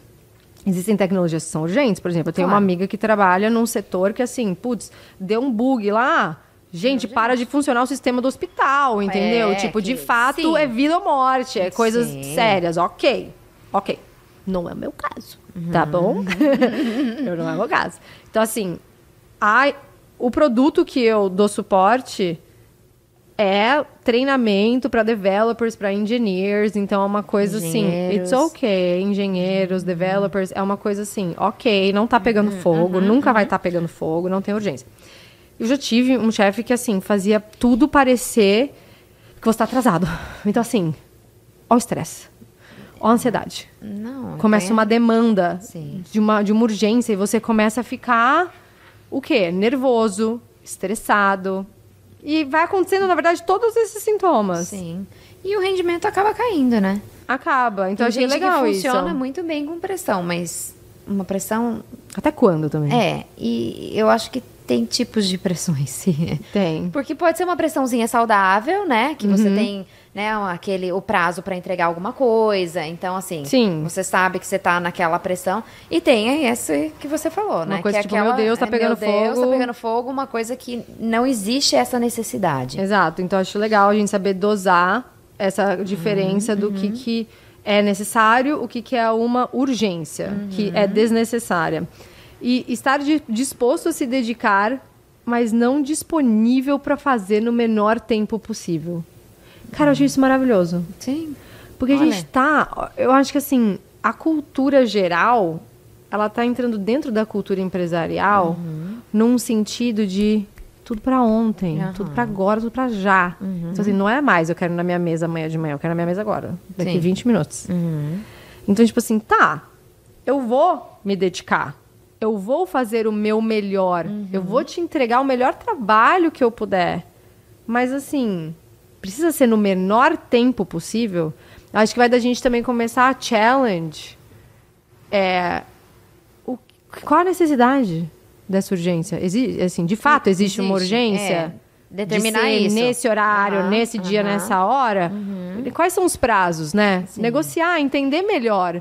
existem tecnologias que são urgentes. Por exemplo, eu tenho uma Claro. amiga que trabalha num setor que, assim, putz, deu um bug lá. Gente, para de funcionar o sistema do hospital, entendeu? É, tipo, de fato, sim. é vida ou morte, é coisas Sim. sérias. Ok, ok. Não é o meu caso, tá bom? [laughs] eu não é o meu caso. Então, assim, a, o produto que eu dou suporte é treinamento para developers, para engineers, então é uma coisa assim, Engenheiros. it's okay, engenheiros, developers, é uma coisa assim, ok, não tá pegando fogo, nunca vai estar pegando fogo, não tem urgência. Eu já tive um chefe que assim fazia tudo parecer que você tá atrasado. [laughs] Então assim, ó o estresse, ó a ansiedade. Não. Começa tem- uma demanda Sim. de uma, de uma urgência e você começa a ficar o quê? Nervoso, estressado. E vai acontecendo, na verdade, todos esses sintomas. Sim. E o rendimento acaba caindo, né? Acaba. Então Tem achei gente legal que funciona isso. muito bem com pressão, mas uma pressão. Até quando também? É, e eu acho que tem tipos de pressões, sim. Tem. Porque pode ser uma pressãozinha saudável, né? Que Uhum. você tem, né, aquele o prazo para entregar alguma coisa. Então, assim, Sim. você sabe que você tá naquela pressão. E tem esse que você falou, né? coisa que é tipo, meu Deus, tá é, pegando meu Deus, fogo. tá pegando fogo, uma coisa que não existe essa necessidade. Exato. Então acho legal a gente saber dosar essa diferença do que, que é necessário, o que, que é uma urgência, que é desnecessária. E estar di- disposto a se dedicar, mas não disponível para fazer no menor tempo possível. Cara, eu achei isso maravilhoso. Sim. Porque a Olha. gente tá. Eu acho que assim, a cultura geral, ela tá entrando dentro da cultura empresarial num sentido de tudo pra ontem, Aham. tudo pra agora, tudo pra já. Então, assim, não é mais eu quero na minha mesa amanhã de manhã, eu quero na minha mesa agora, daqui Sim. 20 minutos. Então, tipo assim, tá, eu vou me dedicar. Eu vou fazer o meu melhor. Eu vou te entregar o melhor trabalho que eu puder. Mas assim, precisa ser no menor tempo possível. Acho que vai da gente também começar a challenge. É, o, qual a necessidade dessa urgência? Exi assim, de fato, existe, uma Existe, urgência? é. Determinar de isso. nesse horário, Aham, nesse dia. Uhum. nessa hora. Quais são os prazos, né? Negociar, entender melhor.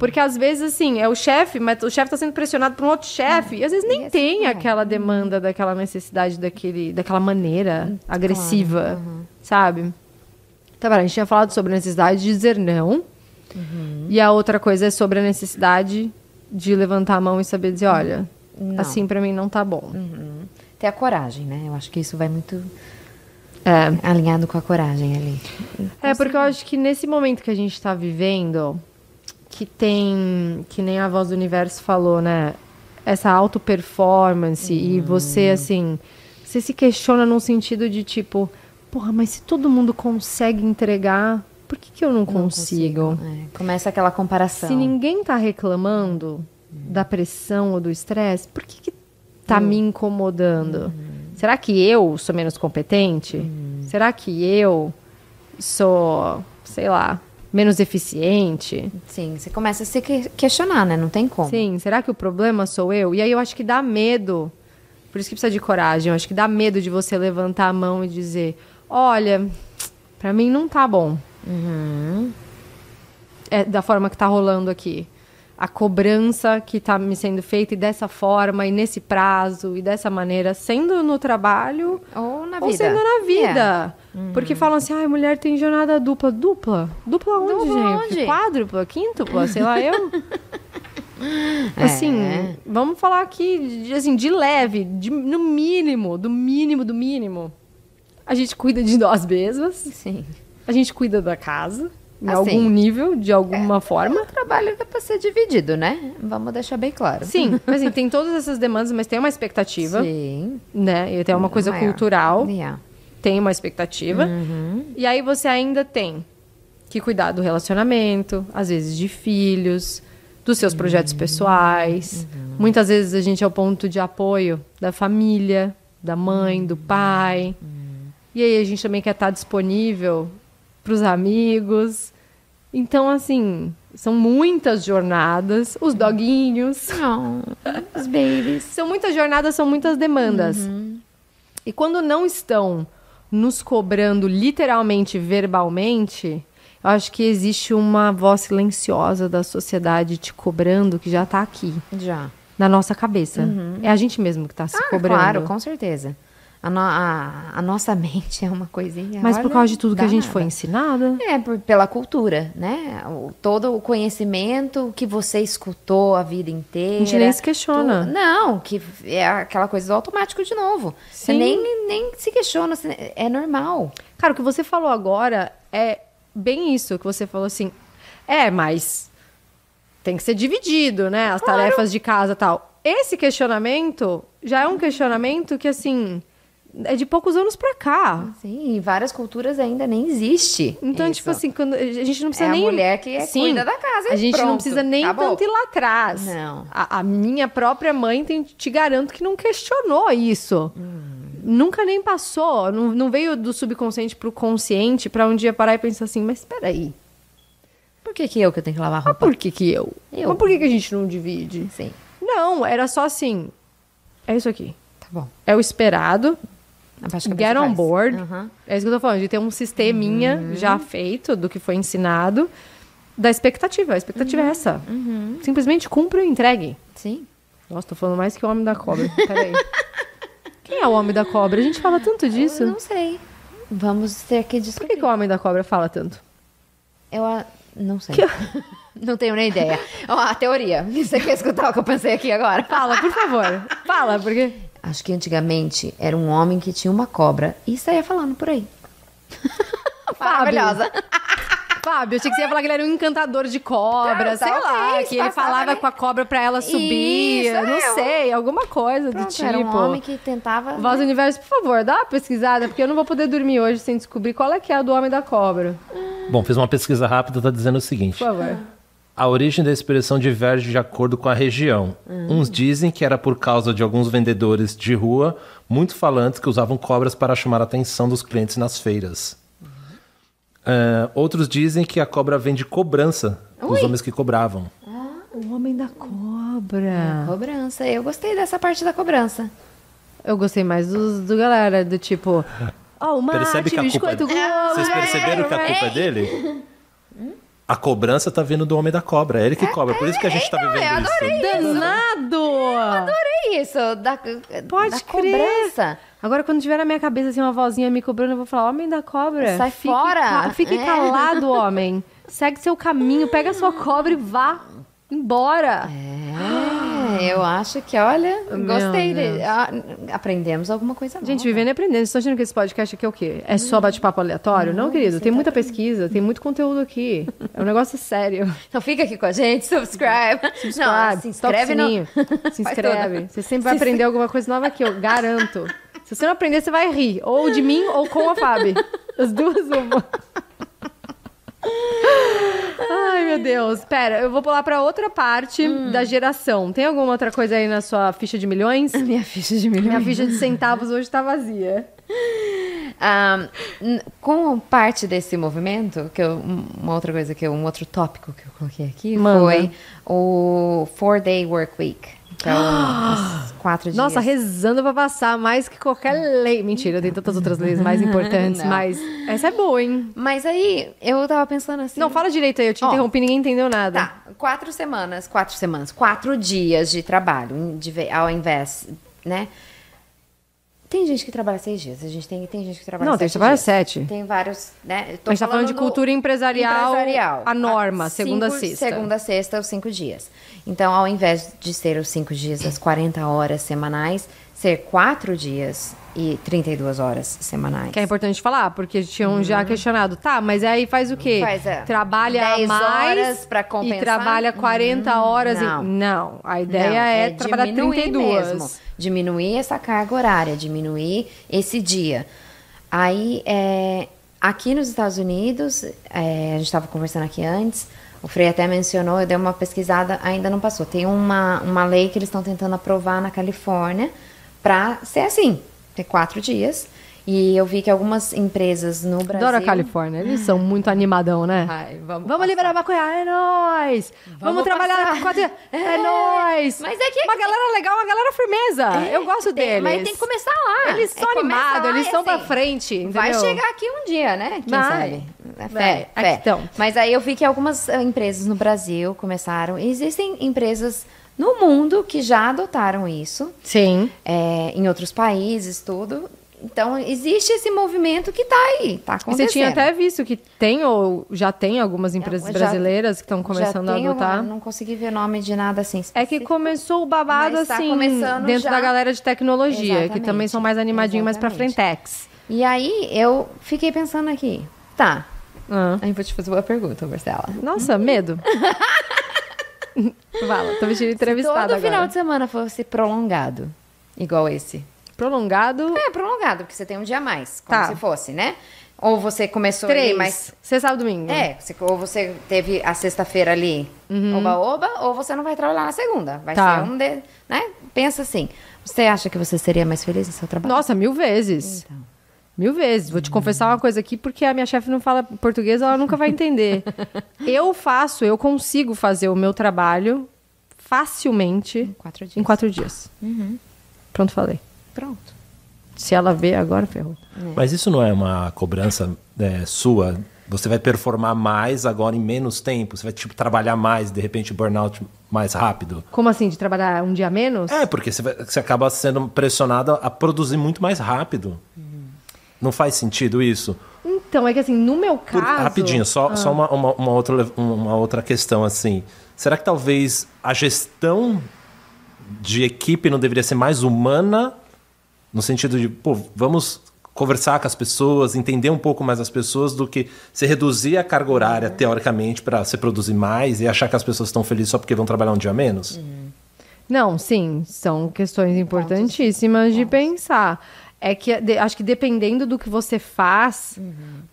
Uhum. Porque às vezes, assim, é o chefe, mas o chefe está sendo pressionado por um outro chefe. E às vezes nem E assim tem é. aquela demanda daquela necessidade, daquele, daquela maneira agressiva, sabe? Tá bom, a gente tinha falado sobre a necessidade de dizer não. E a outra coisa é sobre a necessidade de levantar a mão e saber dizer, olha, Não. assim pra mim não tá bom. Uhum. Ter a coragem, né? Eu acho que isso vai muito É. alinhado com a coragem ali. É, porque eu acho que nesse momento que a gente tá vivendo, que tem, que nem a voz do universo falou, né? Essa auto-performance e você, assim, você se questiona num sentido de tipo, porra, mas se todo mundo consegue entregar, por que, que eu não, consigo? É, começa aquela comparação. Se ninguém tá reclamando, da pressão ou do estresse, por que, que tá me incomodando? Será que eu sou menos competente? Será que eu sou, sei lá, menos eficiente? Sim, você começa a se que- questionar, né? Não tem como. Sim, será que o problema sou eu? E aí eu acho que dá medo. Por isso que precisa de coragem. Eu acho que dá medo de você levantar a mão e dizer: Olha, pra mim não tá bom. É da forma que tá rolando aqui. A cobrança que tá me sendo feita e dessa forma, e nesse prazo, e dessa maneira, sendo no trabalho Ou na ou vida. sendo na É. vida. Porque falam assim, ai, mulher tem jornada dupla. Dupla? Dupla onde, Dupla gente? onde? Quádrupla? Quíntupla? Sei lá, eu... [laughs] Assim, É. vamos falar aqui, de, assim, de leve, de- no mínimo, do mínimo, do mínimo. A gente cuida de nós mesmas, Sim. a gente cuida da casa, em Assim. algum nível, de alguma forma. O trabalho é pra ser dividido, né? Vamos deixar bem claro. Sim, [laughs] mas assim, tem todas essas demandas, mas tem uma expectativa, Sim. né? E tem uma coisa Maior. cultural, Yeah. tem uma expectativa. E aí você ainda tem que cuidar do relacionamento, às vezes de filhos, dos seus projetos pessoais. Muitas vezes a gente é o ponto de apoio da família, da mãe, do pai. E aí a gente também quer estar disponível para os amigos. Então, assim, são muitas jornadas, os doguinhos. Não, os babies. São muitas jornadas, são muitas demandas. E quando não estão nos cobrando literalmente, verbalmente, eu acho que existe uma voz silenciosa da sociedade te cobrando que já tá aqui, Já. na nossa cabeça. É a gente mesmo que tá se Ah, cobrando. claro, com certeza. A, no- a- a nossa [laughs] mente é uma coisinha. Mas por olha, causa de tudo que a gente danada. foi ensinada. É, por- pela cultura, né? O- todo o conhecimento que você escutou a vida inteira. A gente nem se questiona. Tu- não, que é aquela coisa do automático de novo. Você Sim. nem, nem se questiona, você- é normal. Cara, o que você falou agora é bem isso que você falou assim. É, mas tem que ser dividido, né? As tarefas de casa e tal. Esse questionamento já é um questionamento que, assim, é de poucos anos pra cá. Sim, em várias culturas ainda nem existe. Então, isso. tipo assim, quando, a gente não precisa É a nem. mulher que é- Sim, cuida da casa e A gente não pronto, precisa nem acabou. tanto ir lá atrás. Não. A, a minha própria mãe tem, te garanto que não questionou isso. Nunca nem passou. Não, não veio do subconsciente pro consciente pra um dia parar e pensar assim, mas peraí. Por que, que eu que tenho que lavar roupa? por que que eu? Eu. Mas por que, que a gente não divide? Sim, Não, era só assim. É isso aqui. tá bom. É o esperado. Get on board. Aham. É isso que eu tô falando, de ter um sisteminha Uhum. já feito do que foi ensinado, da expectativa. A expectativa Uhum. é essa. Simplesmente cumpra e entregue. Sim. Nossa, tô falando mais que o homem da cobra. Peraí. [laughs] Quem é o homem da cobra? A gente fala tanto disso. Eu não sei. Vamos ter que Por descobrir. que, que o homem da cobra fala tanto? Eu a- não sei. [laughs] Não tenho nem ideia. Ó, a teoria. Você quer escutar o que eu pensei aqui agora? Fala, por favor. [laughs] Fala, porque. Acho que antigamente era um homem que tinha uma cobra e saía falando por aí. [laughs] Maravilhosa. [laughs] Fábio, eu achei que você ia falar que ele era um encantador de cobra, Não, sei lá, talvez, que ele falava ali. com a cobra pra ela subir, Isso, não é, sei, alguma coisa do Pronto, tipo. era um homem que tentava. Voz do né? Universo, por favor, dá uma pesquisada, porque eu não vou poder dormir hoje sem descobrir qual é que é a do Homem da Cobra. Bom, fiz uma pesquisa rápida, tá dizendo o seguinte. Por favor. A origem da expressão diverge de acordo com a região. Uns dizem que era por causa de alguns vendedores de rua muito falantes que usavam cobras para chamar a atenção dos clientes nas feiras. É, outros dizem que a cobra vem de cobrança, dos homens que cobravam. O Homem da Cobra. Cobrança. Eu gostei dessa parte da cobrança. Eu gostei mais do, do galera, do tipo... Ó, o mate, Percebe que a culpa biscoito Globo. Vocês perceberam que a culpa é dele? [laughs] A cobrança tá vindo do homem da cobra. É ele que cobra. Por isso que a gente tá então, eu vivendo isso. Danado! Adorei isso, da, Pode da crer. cobrança. Agora, quando tiver na minha cabeça assim, uma vozinha me cobrando, eu vou falar, homem da cobra. Sai fique fora. ca- Fique É. calado, homem. Segue seu caminho, pega sua cobra e vá embora. É, eu acho que, olha, gostei. De, Deus. ah, aprendemos alguma coisa nova. Gente, vivendo e aprendendo. Vocês estão achando que esse podcast aqui é o quê? É só bate-papo aleatório? Não, querido. Tem muita pesquisa, tem muito conteúdo aqui. É um negócio sério. Então fica aqui com a gente, subscribe. [laughs] Não, se inscreve no... [laughs] Se inscreve. Você sempre vai Se aprender alguma coisa nova aqui, eu garanto. Se você não aprender, você vai rir. Ou de mim ou com a Fábio. As duas, uma. Ai, meu Deus. Pera, eu vou pular pra outra parte Hum. da geração. Tem alguma outra coisa aí na sua ficha de milhões? [laughs] Minha ficha de milhões. Minha ficha de centavos hoje tá vazia. Ah, n- com parte desse movimento, que eu, um- uma outra coisa que eu, um outro tópico que eu coloquei aqui Manda. foi o four day work week. Que o- os quatro dias. Nossa, rezando pra passar mais que qualquer lei. Mentira, tem tantas outras leis [laughs] mais importantes, mas essa é boa, hein? Mas aí eu tava pensando assim. Não, fala direito aí, eu te interrompi, ninguém entendeu nada. Tá, quatro semanas, quatro semanas, quatro dias de trabalho, de ao invés, né? Tem gente que trabalha seis dias, a gente tem, tem gente que trabalha Não, tem sete gente que trabalha dias. sete. Tem vários, né? Eu tô A gente tá falando de cultura empresarial, a norma, segunda a sexta. Segunda a sexta, os cinco dias. Então, ao invés de ser os cinco dias, as 40 horas semanais, ser quatro dias e 32 horas semanais. Que é importante falar, porque tinham já questionado. Tá, mas aí faz o quê? Uhum. Faz, é, trabalha 10 mais horas pra e compensar? trabalha 40 horas. em- não. Não, a ideia Não, é, trabalhar diminuir 32. mesmo. Diminuir essa carga horária, diminuir esse dia. Aí, é, aqui nos Estados Unidos, é, a gente estava conversando aqui antes, o Frei até mencionou, eu dei uma pesquisada, ainda não passou. Tem uma, uma lei que eles estão tentando aprovar na Califórnia para ser assim, ter quatro dias. E eu vi que algumas empresas no Brasil... Adoro a Califórnia, eles são muito animadão, né? Ai, vamos vamos passar. liberar maconha, é nóis! Vamos, Vamos trabalhar quatro... [laughs] É, É, nóis! mas é que- Uma galera legal, uma galera firmeza. É, Eu gosto tem- deles. Mas tem que começar lá. Eles É, são começa animados, eles são pra assim, frente, Vai entendeu? chegar aqui um dia, né? Quem Vai. sabe? É Vai. fé, Aqui, fé. então. Mas aí eu vi que algumas eh, empresas no Brasil começaram. Existem empresas no mundo que já adotaram isso, Sim. é, em outros países, tudo. Então, existe esse movimento que tá aí, tá E acontecendo. Você tinha até visto que tem ou já tem algumas empresas Já- brasileiras que estão Já começando a adotar? alguma- não consegui ver nome de nada assim. É que começou o babado tá assim dentro já. da galera de tecnologia, que Exatamente. também são mais animadinhos mais pra Exatamente. frentex. E aí eu fiquei pensando aqui, tá. Ah. Aí vou te fazer uma pergunta, Marcela. Nossa, medo. [laughs] Fala, tô me sentindo entrevistada Todo final agora. de semana fosse prolongado, igual esse. Prolongado, É, prolongado, porque você tem um dia a mais, como Tá. se fosse, né? Ou você começou três, ali, mas... sexta, sábado, domingo. É, você- ou você teve a sexta-feira ali, oba-oba, ou você não vai trabalhar na segunda. Vai Uhum. Tá. ser um de... né? Pensa assim, você acha que você seria mais feliz no seu trabalho? Nossa, mil vezes. Então. Mil vezes. Vou te confessar uma coisa aqui, porque a minha chefe não fala português, ela nunca vai entender. [laughs] eu faço, eu consigo fazer o meu trabalho facilmente Em quatro dias. em quatro dias. Pronto, falei. Pronto. Se ela vê agora, ferrou. Mas isso não é uma cobrança é, sua? Você vai performar mais agora em menos tempo? Você vai, tipo, trabalhar mais, de repente, burnout mais rápido? Como assim, de trabalhar um dia menos? É, porque você, vai- você acaba sendo pressionado a produzir muito mais rápido. Não faz sentido isso? Então, é que assim, no meu Por- caso... rapidinho, só, Ah. só uma, uma, uma outra, uma outra questão assim. Será que talvez a gestão de equipe não deveria ser mais humana? No sentido de, pô, vamos conversar com as pessoas, entender um pouco mais as pessoas do que se reduzir a carga horária, teoricamente, para se produzir mais e achar que as pessoas estão felizes só porque vão trabalhar um dia menos? Não, sim, são questões importantíssimas de pensar. É que de- acho que dependendo do que você faz,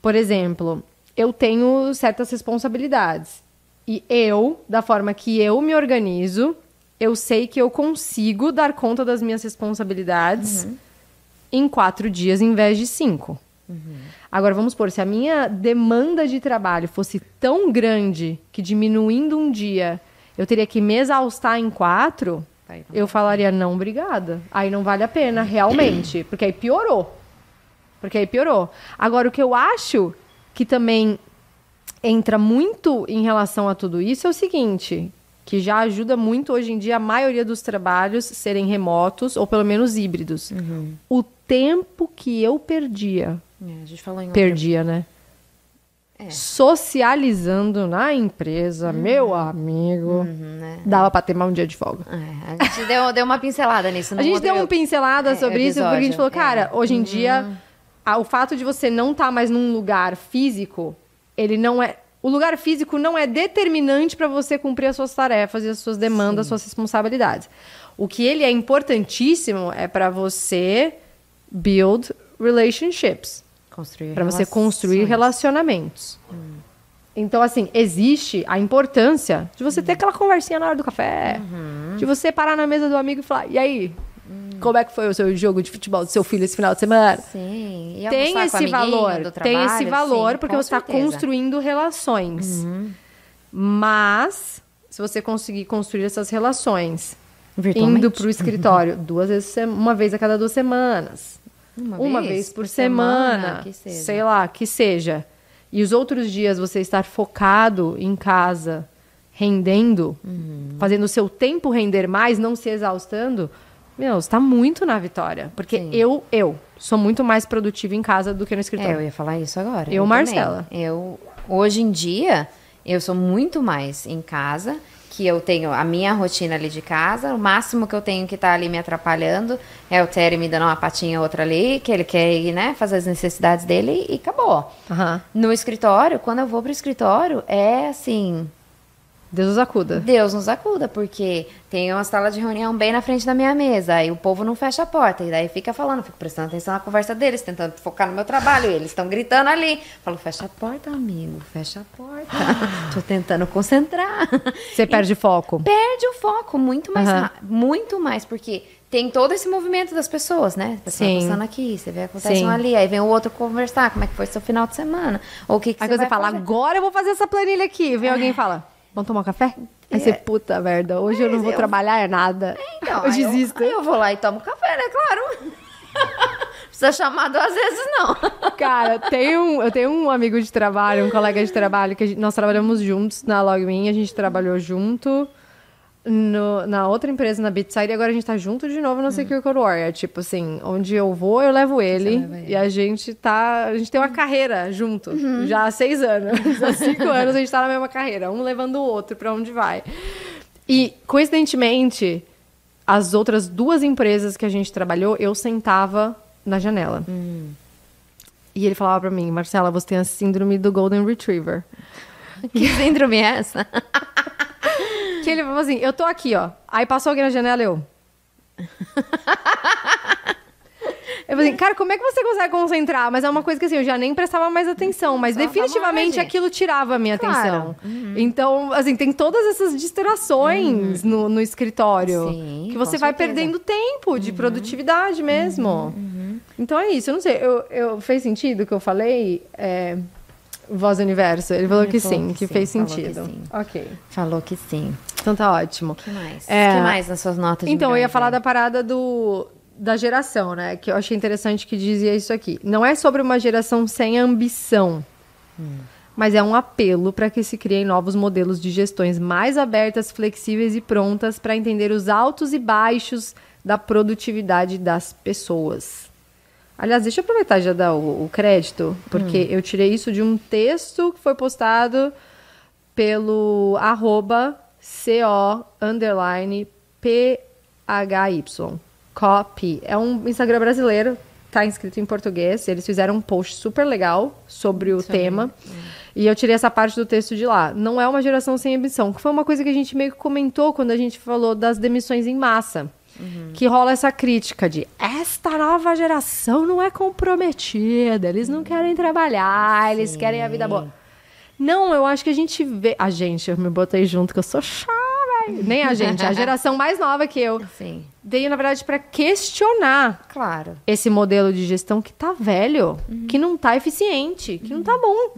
por exemplo, eu tenho certas responsabilidades. E eu, da forma que eu me organizo, eu sei que eu consigo dar conta das minhas responsabilidades em quatro dias em vez de cinco. Agora, vamos supor, se a minha demanda de trabalho fosse tão grande que diminuindo um dia eu teria que me exaustar em quatro, Vai, eu falaria, não, obrigada. Aí não vale a pena, realmente. Porque aí piorou. Porque aí piorou. Agora, o que eu acho que também entra muito em relação a tudo isso é o seguinte, que já ajuda muito hoje em dia a maioria dos trabalhos serem remotos ou pelo menos híbridos. O tempo que eu perdia, É, a gente falou em perdia, né? É. Socializando na empresa, meu amigo, Uhum, né? dava pra ter mais um dia de folga. É, a gente deu, deu uma pincelada nisso. A gente deu uma pincelada é, sobre isso, porque a gente episódio, falou, cara, é. hoje em dia, a- o fato de você não estar mais num lugar físico, ele não é. O lugar físico não é determinante para você cumprir as suas tarefas e as suas demandas, as suas responsabilidades. O que ele é importantíssimo é para você build relationships, Construir para você construir relacionamentos. Então, assim, existe a importância de você ter aquela conversinha na hora do café. De você parar na mesa do amigo e falar, e aí? Como é que foi o seu jogo de futebol do seu filho esse final de semana? Sim. E tem esse valor, do tem esse trabalho, valor sim, porque você está. Uhum. construindo relações. Mas se você conseguir construir essas relações? Indo para o escritório [laughs] duas vezes, uma vez a cada duas semanas, Uma uma, vez vez, por, por semana, semana, sei lá, que seja. E os outros dias você estar focado em casa, rendendo, Uhum. fazendo o seu tempo render mais, não se exaustando, meu, está muito na vitória. Porque Sim. eu, eu, sou muito mais produtiva em casa do que no É, escritório. eu ia falar isso agora. Eu, também. Marcela. Eu, hoje em dia, eu sou muito mais em casa, que eu tenho a minha rotina ali de casa. O máximo que eu tenho que estar ali me atrapalhando é o Terry me dando uma patinha outra ali, que ele quer ir, né, fazer as necessidades dele e acabou. Aham. No escritório, quando eu vou pro escritório, é assim, Deus os acuda. Deus nos acuda, porque tem uma sala de reunião bem na frente da minha mesa, aí o povo não fecha a porta, e daí fica falando, fico prestando atenção na conversa deles, tentando focar no meu trabalho, e eles estão gritando ali. Falo, fecha a porta, amigo, fecha a porta. [laughs] Tô tentando concentrar. Você perde foco. Perde o foco muito mais, ra- muito mais, porque tem todo esse movimento das pessoas, né? Pessoa Sim. passando aqui, você vê acontece Sim. um ali, aí vem o outro conversar, como é que foi seu final de semana, ou o que, que Aí você você fala, fazer. agora eu vou fazer essa planilha aqui. Vem alguém e fala, vamos tomar um café? Aí você, puta merda, hoje eu não vou eu- trabalhar, é nada. Então, eu aí desisto. Aí eu vou lá e tomo café, né? Claro. [laughs] Precisa chamar duas vezes, não. Cara, tem um, eu tenho um amigo de trabalho, um colega de trabalho, que gente- nós trabalhamos juntos na Logmin, a gente trabalhou junto no- na outra empresa, na Bitside, e agora a gente tá junto de novo no Secure Code Warrior. Tipo assim, onde eu vou, eu levo ele, ele. e a gente tá, a gente tem uma carreira junto, já há seis anos. [laughs] há cinco anos a gente tá na mesma carreira, um levando o outro pra onde vai. E, coincidentemente, as outras duas empresas que a gente trabalhou, eu sentava na janela. E ele falava pra mim, Marcela, você tem a síndrome do Golden Retriever. [laughs] Que síndrome é essa? [laughs] Que ele falou assim, eu tô aqui, ó. Aí passou alguém na janela, eu... Eu falei assim, cara, como é que você consegue concentrar? Mas é uma coisa que assim, eu já nem prestava mais atenção, mas Só definitivamente aquilo tirava a minha Claro. atenção. Então, assim, tem todas essas distrações no, no escritório. Sim, que você vai certeza. perdendo tempo de produtividade mesmo. Então é isso, eu não sei, eu, eu, fez sentido o que eu falei? É, Voz do Universo? Ele falou Ele que falou sim, que que, sim, fez que sentido. sim. Ok. Falou que sim. Então tá ótimo. O que mais? O É, que mais nas suas notas de Então, eu ia falar da parada do, da geração, né? Que eu achei interessante que dizia isso aqui. Não é sobre uma geração sem ambição, mas é um apelo para que se criem novos modelos de gestões mais abertas, flexíveis e prontas para entender os altos e baixos da produtividade das pessoas. Aliás, deixa eu aproveitar e já dar o, o crédito, porque eu tirei isso de um texto que foi postado pelo arroba CO underline PHY. Copy. É um Instagram brasileiro, tá inscrito em português. Eles fizeram um post super legal sobre o tema. E eu tirei essa parte do texto de lá. Não é uma geração sem ambição, que foi uma coisa que a gente meio que comentou quando a gente falou das demissões em massa. Que rola essa crítica de esta nova geração não é comprometida, eles não querem trabalhar, eles querem a vida boa. Não, eu acho que a gente vê. A gente, eu me botei junto, que eu sou chá, velho. Nem a gente, a [laughs] geração mais nova que eu. Sim, Veio, na verdade, para questionar claro. esse modelo de gestão que tá velho, que não tá eficiente, que não tá bom.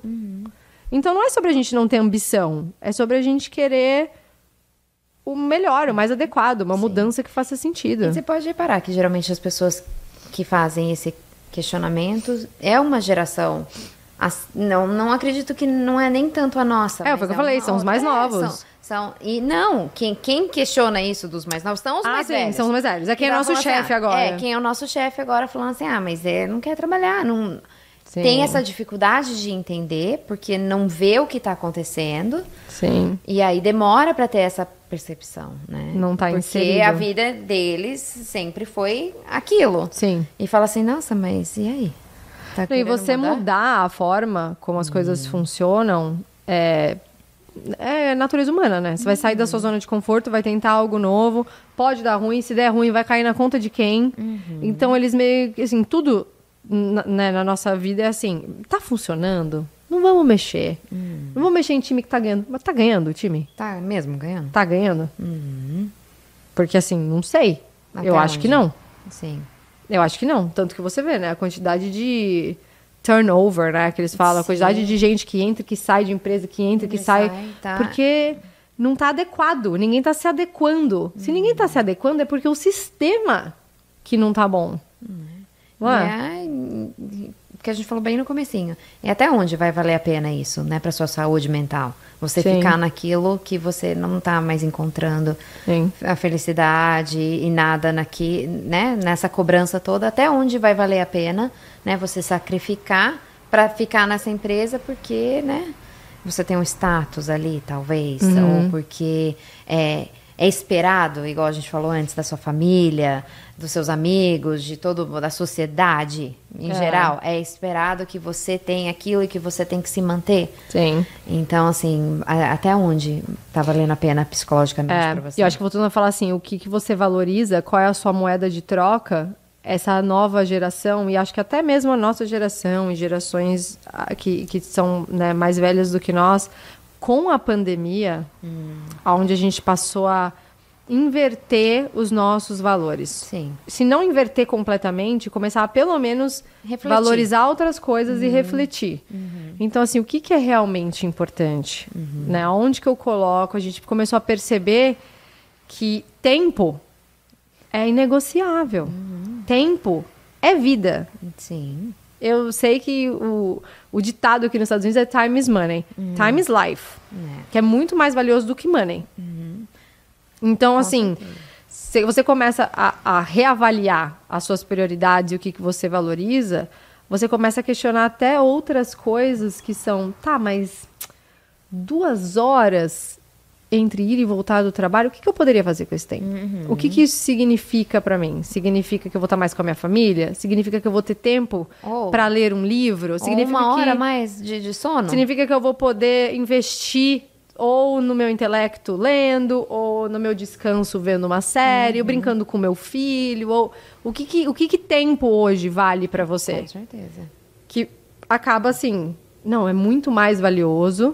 Então não é sobre a gente não ter ambição, é sobre a gente querer o melhor, o mais adequado, uma mudança que faça sentido. E você pode reparar que geralmente as pessoas que fazem esse questionamento é uma geração. As- Não, não acredito que não é nem tanto a nossa. É, foi o que eu falei, uma são os mais é, novos. são, são- e não, quem, quem questiona isso dos mais novos são os Ah, mais sim, velhos. são os mais velhos. É quem é tá nosso chefe ah, agora. É, quem é o nosso chefe agora falando assim, ah, mas ele não quer trabalhar, não... Sim. Tem essa dificuldade de entender, porque não vê o que está acontecendo. Sim. E aí demora para ter essa percepção, né? Não tá Porque inserido. a vida deles sempre foi aquilo. Sim. E fala assim, nossa, mas e aí? Tá E você mudar? a forma como as coisas funcionam é, é natureza humana, né? Você vai sair da sua zona de conforto, vai tentar algo novo, pode dar ruim, se der ruim, vai cair na conta de quem. Então eles meio que assim, tudo na, né, na nossa vida é assim, tá funcionando? Não vamos mexer. Não vamos mexer em time que tá ganhando. Mas tá ganhando o time? Tá mesmo ganhando? Tá ganhando? Porque assim, não sei. Até eu acho onde? que não. Sim. Eu acho que não. Tanto que você vê, né? A quantidade de turnover, né? Que eles falam. A Sim. quantidade de gente que entra, que sai de empresa, que entra, que Que sai. sai, tá. Porque não tá adequado. Ninguém tá se adequando. Se ninguém tá se adequando, é porque o sistema que não tá bom. Não é? E é, que a gente falou bem no comecinho. E até onde vai valer a pena isso, né, para sua saúde mental? Você Sim. ficar naquilo que você não tá mais encontrando Sim. a felicidade e nada naqui, né, nessa cobrança toda, até onde vai valer a pena, né, você sacrificar para ficar nessa empresa porque, né, você tem um status ali, talvez, Uhum. ou porque é, é esperado, igual a gente falou antes, da sua família, dos seus amigos, de todo da sociedade em É. geral, é esperado que você tenha aquilo e que você tem que se manter. Sim. Então, assim, a- até onde tá valendo a pena psicologicamente É, pra você? eu acho que voltando a falar assim, o que, que você valoriza, qual é a sua moeda de troca, essa nova geração, e acho que até mesmo a nossa geração e gerações ah, que, que são né, mais velhas do que nós, com a pandemia, onde a gente passou a inverter os nossos valores. Sim. Se não inverter completamente, começar a pelo menos Refletir. valorizar outras coisas e refletir. Então, assim, o que, que é realmente importante? Né? Onde que eu coloco? A gente começou a perceber que tempo é inegociável. Tempo é vida. Sim. Eu sei que o, o ditado aqui nos Estados Unidos é time is money. Time is life. É. Que é muito mais valioso do que money. Então, assim, se você começa a, a reavaliar as suas prioridades e o que, que você valoriza, você começa a questionar até outras coisas que são, tá, mas duas horas entre ir e voltar do trabalho, o que, que eu poderia fazer com esse tempo? O que, que isso significa pra mim? Significa que eu vou estar mais com a minha família? Significa que eu vou ter tempo Ou- pra ler um livro? Significa uma hora que... mais de, de sono? Significa que eu vou poder investir ou no meu intelecto lendo, ou no meu descanso vendo uma série, ou brincando com meu filho, ou o que que, o que, que tempo hoje vale pra você? Com certeza. Que acaba assim, não, é muito mais valioso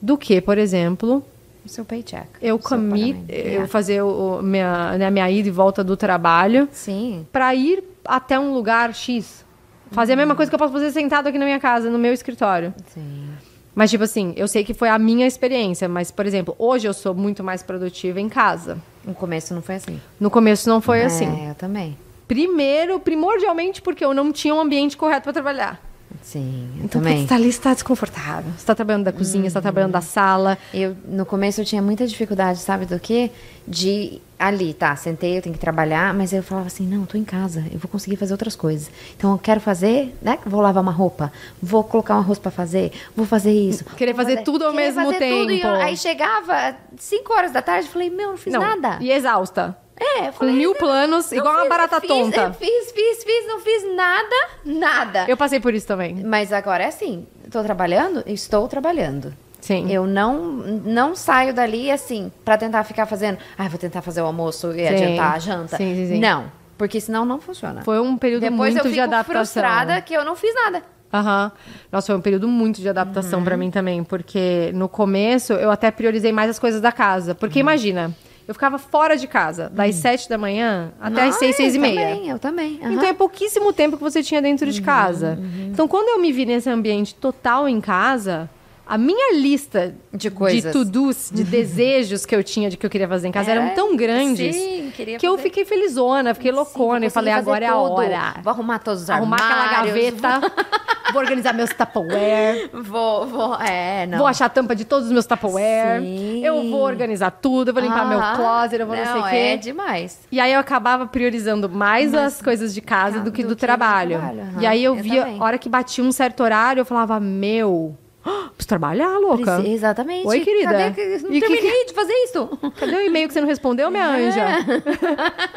do que, por exemplo, O seu paycheck. eu comi, eu É. fazer o, minha, né, minha ida e volta do trabalho Sim. pra ir até um lugar X. Fazer a mesma coisa que eu posso fazer sentado aqui na minha casa, no meu escritório. Sim. Mas, tipo assim, eu sei que foi a minha experiência, mas, por exemplo, hoje eu sou muito mais produtiva em casa. No começo não foi assim. No começo não foi assim. É, eu também. Primeiro, primordialmente, porque eu não tinha um ambiente correto para trabalhar. Sim, eu Então, também. você tá ali, você tá desconfortável. Você tá trabalhando da cozinha, você tá trabalhando da sala. Eu, no começo eu tinha muita dificuldade, sabe do quê? De ali, tá, sentei, eu tenho que trabalhar, mas eu falava assim, não, tô em casa, eu vou conseguir fazer outras coisas. Então eu quero fazer, né? Vou lavar uma roupa, vou colocar um arroz pra fazer, vou fazer isso. Querer vou fazer tudo ao mesmo fazer tudo, e eu- tempo. aí chegava 5 horas da tarde, eu falei, meu, não fiz não, nada. E exausta. É, eu Com mil planos, igual uma fiz, barata fiz, tonta. eu Fiz, fiz, fiz, não fiz nada, nada. Eu passei por isso também. Mas agora é assim, estou trabalhando, estou trabalhando. Sim. Eu não, não saio dali assim pra tentar ficar fazendo. Ah, vou tentar fazer o almoço e Sim. adiantar a janta. Sim, sim, sim. Não, porque senão não funciona. Foi um período Depois muito eu de fico adaptação. frustrada que eu não fiz nada. Aham. Nossa, foi um período muito de adaptação pra mim também, porque no começo eu até priorizei mais as coisas da casa. Porque imagina, eu ficava fora de casa, das sete da manhã até as Ah, seis, seis e eu meia. Também, eu também. aham. Então é pouquíssimo tempo que você tinha dentro de casa. Então, quando eu me vi nesse ambiente total em casa, a minha lista De coisas. to-dos, de desejos que eu tinha de que eu queria fazer em casa Era- eram tão grandes sim, que eu fazer- fiquei felizona, fiquei loucona e falei, agora é a hora. Vou arrumar todos os Arrumar aquela armários, gaveta, [laughs] vou organizar meus Tupperware. Vou, vou, é, não. Vou achar a tampa de todos os meus Tupperware. Sim. Eu vou organizar tudo, eu vou limpar meu Ah, closet, eu vou não, sei o quê. é demais. E aí eu acabava priorizando mais as coisas de casa ca- do que do, do que trabalho. trabalho, aham. E aí eu Eu via, a hora que batia um certo horário, eu falava, meu, [gasps] preciso trabalhar, louca. Exatamente. Oi, querida. Cadê que- Não E que- terminei de fazer isso. [laughs] Cadê o e-mail que você não respondeu, minha anja? [laughs]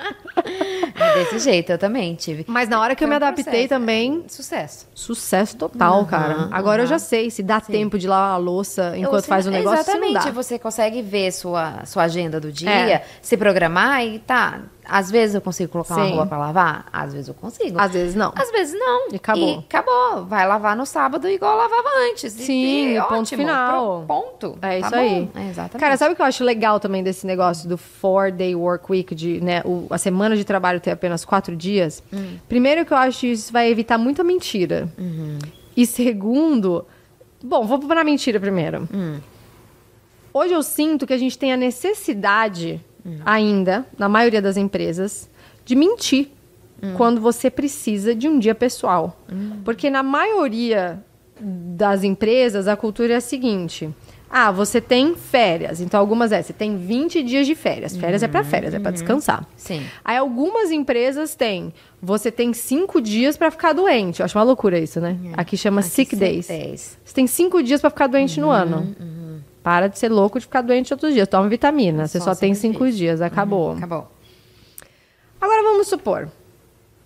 É desse jeito, eu também tive. Mas na hora que eu Foi me um adaptei processo. também, Sucesso. sucesso total, cara. Agora eu já sei, se dá tempo de lavar a louça enquanto faz o negócio, se não Exatamente, dá. você consegue ver sua, sua agenda do dia, É. se programar e tá. Às vezes eu consigo colocar uma Sim. roupa pra lavar, às vezes eu consigo. Às vezes não. Às vezes não. E acabou. E acabou. Vai lavar no sábado igual lavava antes. Sim, e ponto ótimo. final. Pro- ponto. É isso Tá aí. É, exatamente. Cara, sabe o que eu acho legal também desse negócio do four day work week, de né, o- a semana de trabalho ter apenas quatro dias? Hum. Primeiro que eu acho que isso vai evitar muita mentira. Uhum. E segundo, bom, vou pra mentira primeiro. Hum. Hoje eu sinto que a gente tem a necessidade Hum. ainda, na maioria das empresas, de mentir Hum. quando você precisa de um dia pessoal. Porque na maioria das empresas, a cultura é a seguinte: ah, você tem férias. Então, algumas é, você tem 20 dias de férias. Férias é para férias, é para descansar. Sim. Aí, algumas empresas têm, você tem cinco dias para ficar doente. Eu acho uma loucura isso, né? Aqui chama É. Aqui, sick days. days. Você tem cinco dias para ficar doente Uhum, no ano. Para de ser louco de ficar doente outros dias. Toma vitamina. Você Só só, tem cinco dias. dias. Acabou. Acabou. Agora vamos supor.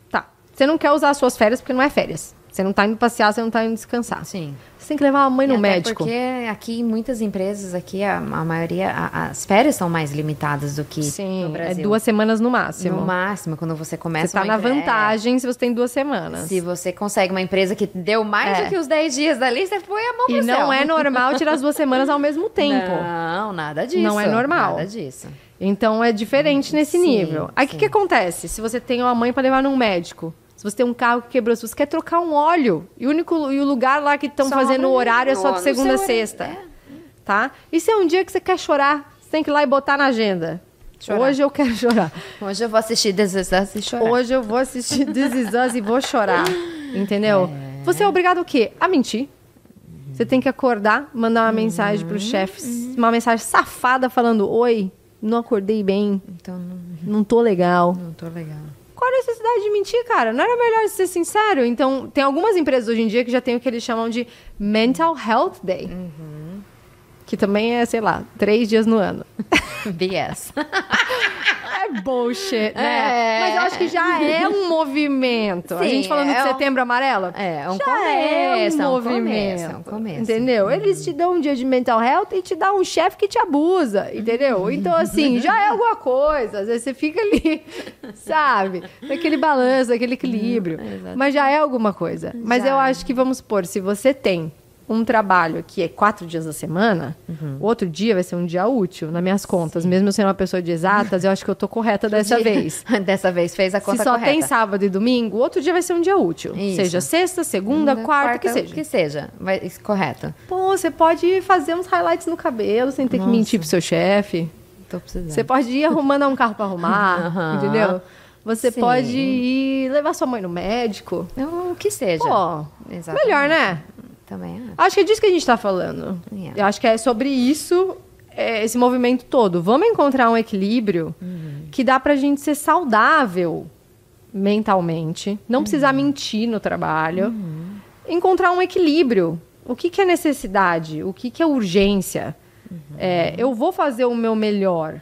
Tá. Você não quer usar as suas férias porque não é férias. Você não tá indo passear, você não tá indo descansar. Sim. Você tem que levar a mãe no médico. Porque aqui em muitas empresas, aqui a, a maioria, a- as férias são mais limitadas do que Sim, no é Brasil. duas semanas no máximo. No máximo, quando você começa Você tá na empre- vantagem se você tem duas semanas. É. Se você consegue uma empresa que deu mais É. do que os 10 dias dali, você põe a mão E céu. não é normal tirar as duas semanas ao mesmo [laughs] tempo. Não, nada disso. Não é normal. Nada disso. Então é diferente nesse sim, nível. Aí o que, que acontece? Se você tem uma mãe para levar num médico, se você tem um carro que quebrou, se você quer trocar um óleo, e o único e o lugar lá que estão fazendo o horário é só de segunda a sexta. horário, Tá? E se é um dia que você quer chorar, você tem que ir lá e botar na agenda. Chorar. Hoje eu quero chorar. Hoje eu vou assistir This Is Us e chorar. Hoje eu vou assistir This Is Us e vou chorar. [laughs] Entendeu? Você é obrigado o quê? A mentir. Você tem que acordar, mandar uma mensagem pro chefe, uma mensagem safada falando: Oi, não acordei bem, Então, não, não tô legal. não tô legal. Qual a necessidade de mentir, cara? Não era melhor ser sincero? Então, tem algumas empresas hoje em dia que já tem o que eles chamam de Mental Health Day. Que também é, sei lá, três dias no ano. [laughs] BS. [laughs] É bullshit, né? É. Mas eu acho que já é um [laughs] movimento. a Sim, gente falando é de um- setembro amarelo. É, é um já começo, é é um um movimento. começo, é um começo. Entendeu? Eles te dão um dia de mental health e te dá um chefe que te abusa, entendeu? Então, assim, já é alguma coisa. Às vezes você fica ali, [laughs] sabe? Naquele balanço, aquele equilíbrio. Mas já é alguma coisa. Mas Já. eu acho que, vamos supor, se você tem um trabalho que é quatro dias da semana, Uhum. o outro dia vai ser um dia útil, nas minhas contas. Mesmo eu sendo uma pessoa de exatas, eu acho que eu tô correta [laughs] dessa vez. [laughs] Dessa vez fez a Se conta só correta. tem sábado e domingo, o outro dia vai ser um dia útil. Isso. Seja sexta, segunda, quarta, que seja. Que seja. Vai, isso, correto. Pô, você pode fazer uns highlights no cabelo sem ter que mentir pro seu chefe. Tô precisando. Você pode ir arrumando um carro pra arrumar, [laughs] Aham. entendeu? Você Sim. pode ir levar sua mãe no médico. Então, O que seja. Pô, Exatamente. melhor, né? Também acho. Acho que é disso que a gente tá falando. Yeah. Eu acho que é sobre isso, é, esse movimento todo. Vamos encontrar um equilíbrio Uhum. que dá pra gente ser saudável mentalmente, não precisar Uhum. mentir no trabalho, encontrar um equilíbrio. O que, que é necessidade? O que, que é urgência? Uhum. É, eu vou fazer o meu melhor,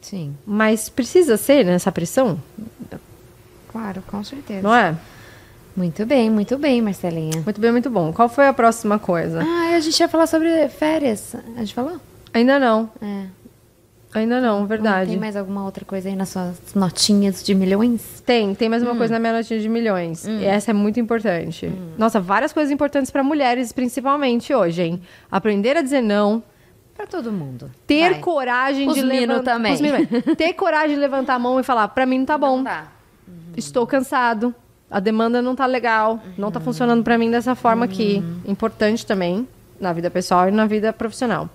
Sim, mas precisa ser nessa pressão, claro, com certeza. não é? Muito bem, muito bem, Marcelinha. Muito bem, muito bom. Qual foi a próxima coisa? Ah, a gente ia falar sobre férias. A gente falou? Ainda não, É. ainda não, verdade. Tem mais alguma outra coisa aí nas suas notinhas de milhões? Tem, tem mais Hum. uma coisa na minha notinha de milhões. E essa é muito importante. Hum. Nossa, várias coisas importantes para mulheres, principalmente hoje, hein? Aprender a dizer não, Pra todo mundo. ter Vai. coragem Os de levantar também. os mino [laughs] ter coragem de levantar a mão e falar, pra mim não tá bom. Não dá. Estou cansado. A demanda não tá legal. Não tá funcionando pra mim dessa forma aqui. Importante também na vida pessoal e na vida profissional.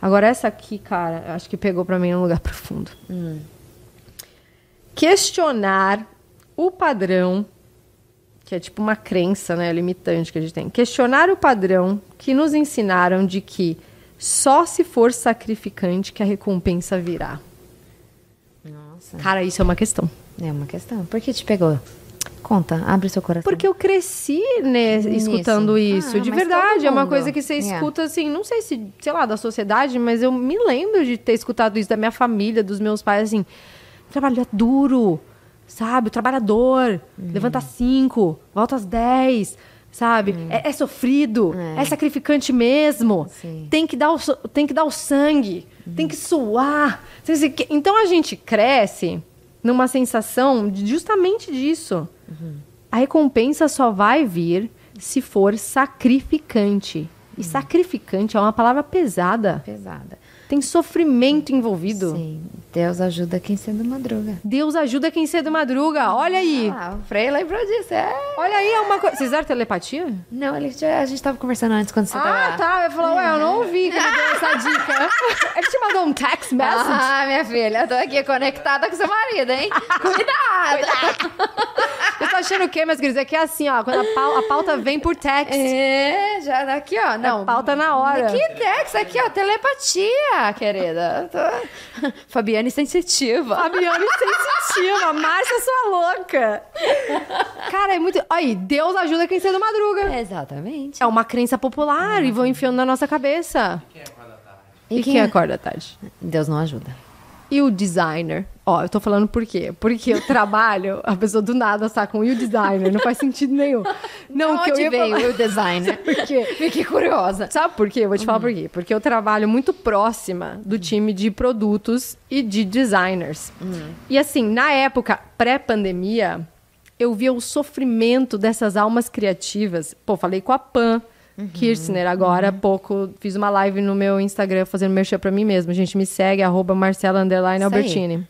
Agora essa aqui, cara, eu acho que pegou pra mim num lugar [laughs] profundo. Questionar o padrão que é tipo uma crença, né, limitante que a gente tem. Questionar o padrão que nos ensinaram de que só se for sacrificante que a recompensa virá. Nossa. Cara, isso é uma questão. É uma questão. Por que te pegou? Conta, abre seu coração. Porque eu cresci né, Nisso. escutando isso. Ah, de verdade, é uma coisa que você Yeah. escuta assim, não sei se, sei lá, da sociedade, mas eu me lembro de ter escutado isso da minha família, dos meus pais, assim, trabalho é duro, sabe? O trabalhador, Uhum. levanta às cinco, volta às dez, sabe? Uhum. É, é sofrido, é. sacrificante mesmo. Sim. Tem que dar o, tem que dar o sangue, tem que suar. Então a gente cresce numa sensação justamente disso. A recompensa só vai vir se for sacrificante. E sacrificante é uma palavra pesada. Pesada. Tem sofrimento envolvido. Sim. Deus ajuda quem cedo madruga. Deus ajuda quem cedo madruga. Olha aí. Ah, o Frei lembrou disso. É. Olha aí, é uma coisa. Vocês fizeram telepatia? Não, ele já- a gente tava conversando antes quando você Ah, tava. tá. Eu falei, ué, eu não ouvi que ele deu essa dica. [laughs] Ele te mandou um text message? Ah, minha filha, eu tô aqui conectada com seu marido, hein? [laughs] Cuidado! Eu tô achando o quê, meus queridos? É que é assim, ó. Quando a, pau- a pauta vem por text. É, já daqui, ó. Não. pauta na hora. Que text aqui, ó. Telepatia, querida. Tô- [laughs] Fabiane sensitiva. Fabiane sensitiva, Márcia sua louca. Cara, é muito. Aí, Deus ajuda quem cedo madruga. Exatamente. É uma crença popular e vão enfiando na nossa cabeça. E, quem acorda à tarde? Deus não ajuda. E o designer? Ó, eu tô falando por quê? Porque eu trabalho, a pessoa do nada está com e o designer, não faz sentido nenhum. Não, De que eu ia veio falar- o designer? [laughs] Por quê? Fiquei curiosa. Sabe por quê? Eu vou te falar por quê. Porque eu trabalho muito próxima do time de produtos e de designers. E assim, na época pré-pandemia, eu via o sofrimento dessas almas criativas. Pô, falei com a Pan. Kirchner, agora há pouco, fiz uma live no meu Instagram fazendo merchan pra mim mesma. A gente me segue, arroba Marcela. Albertini.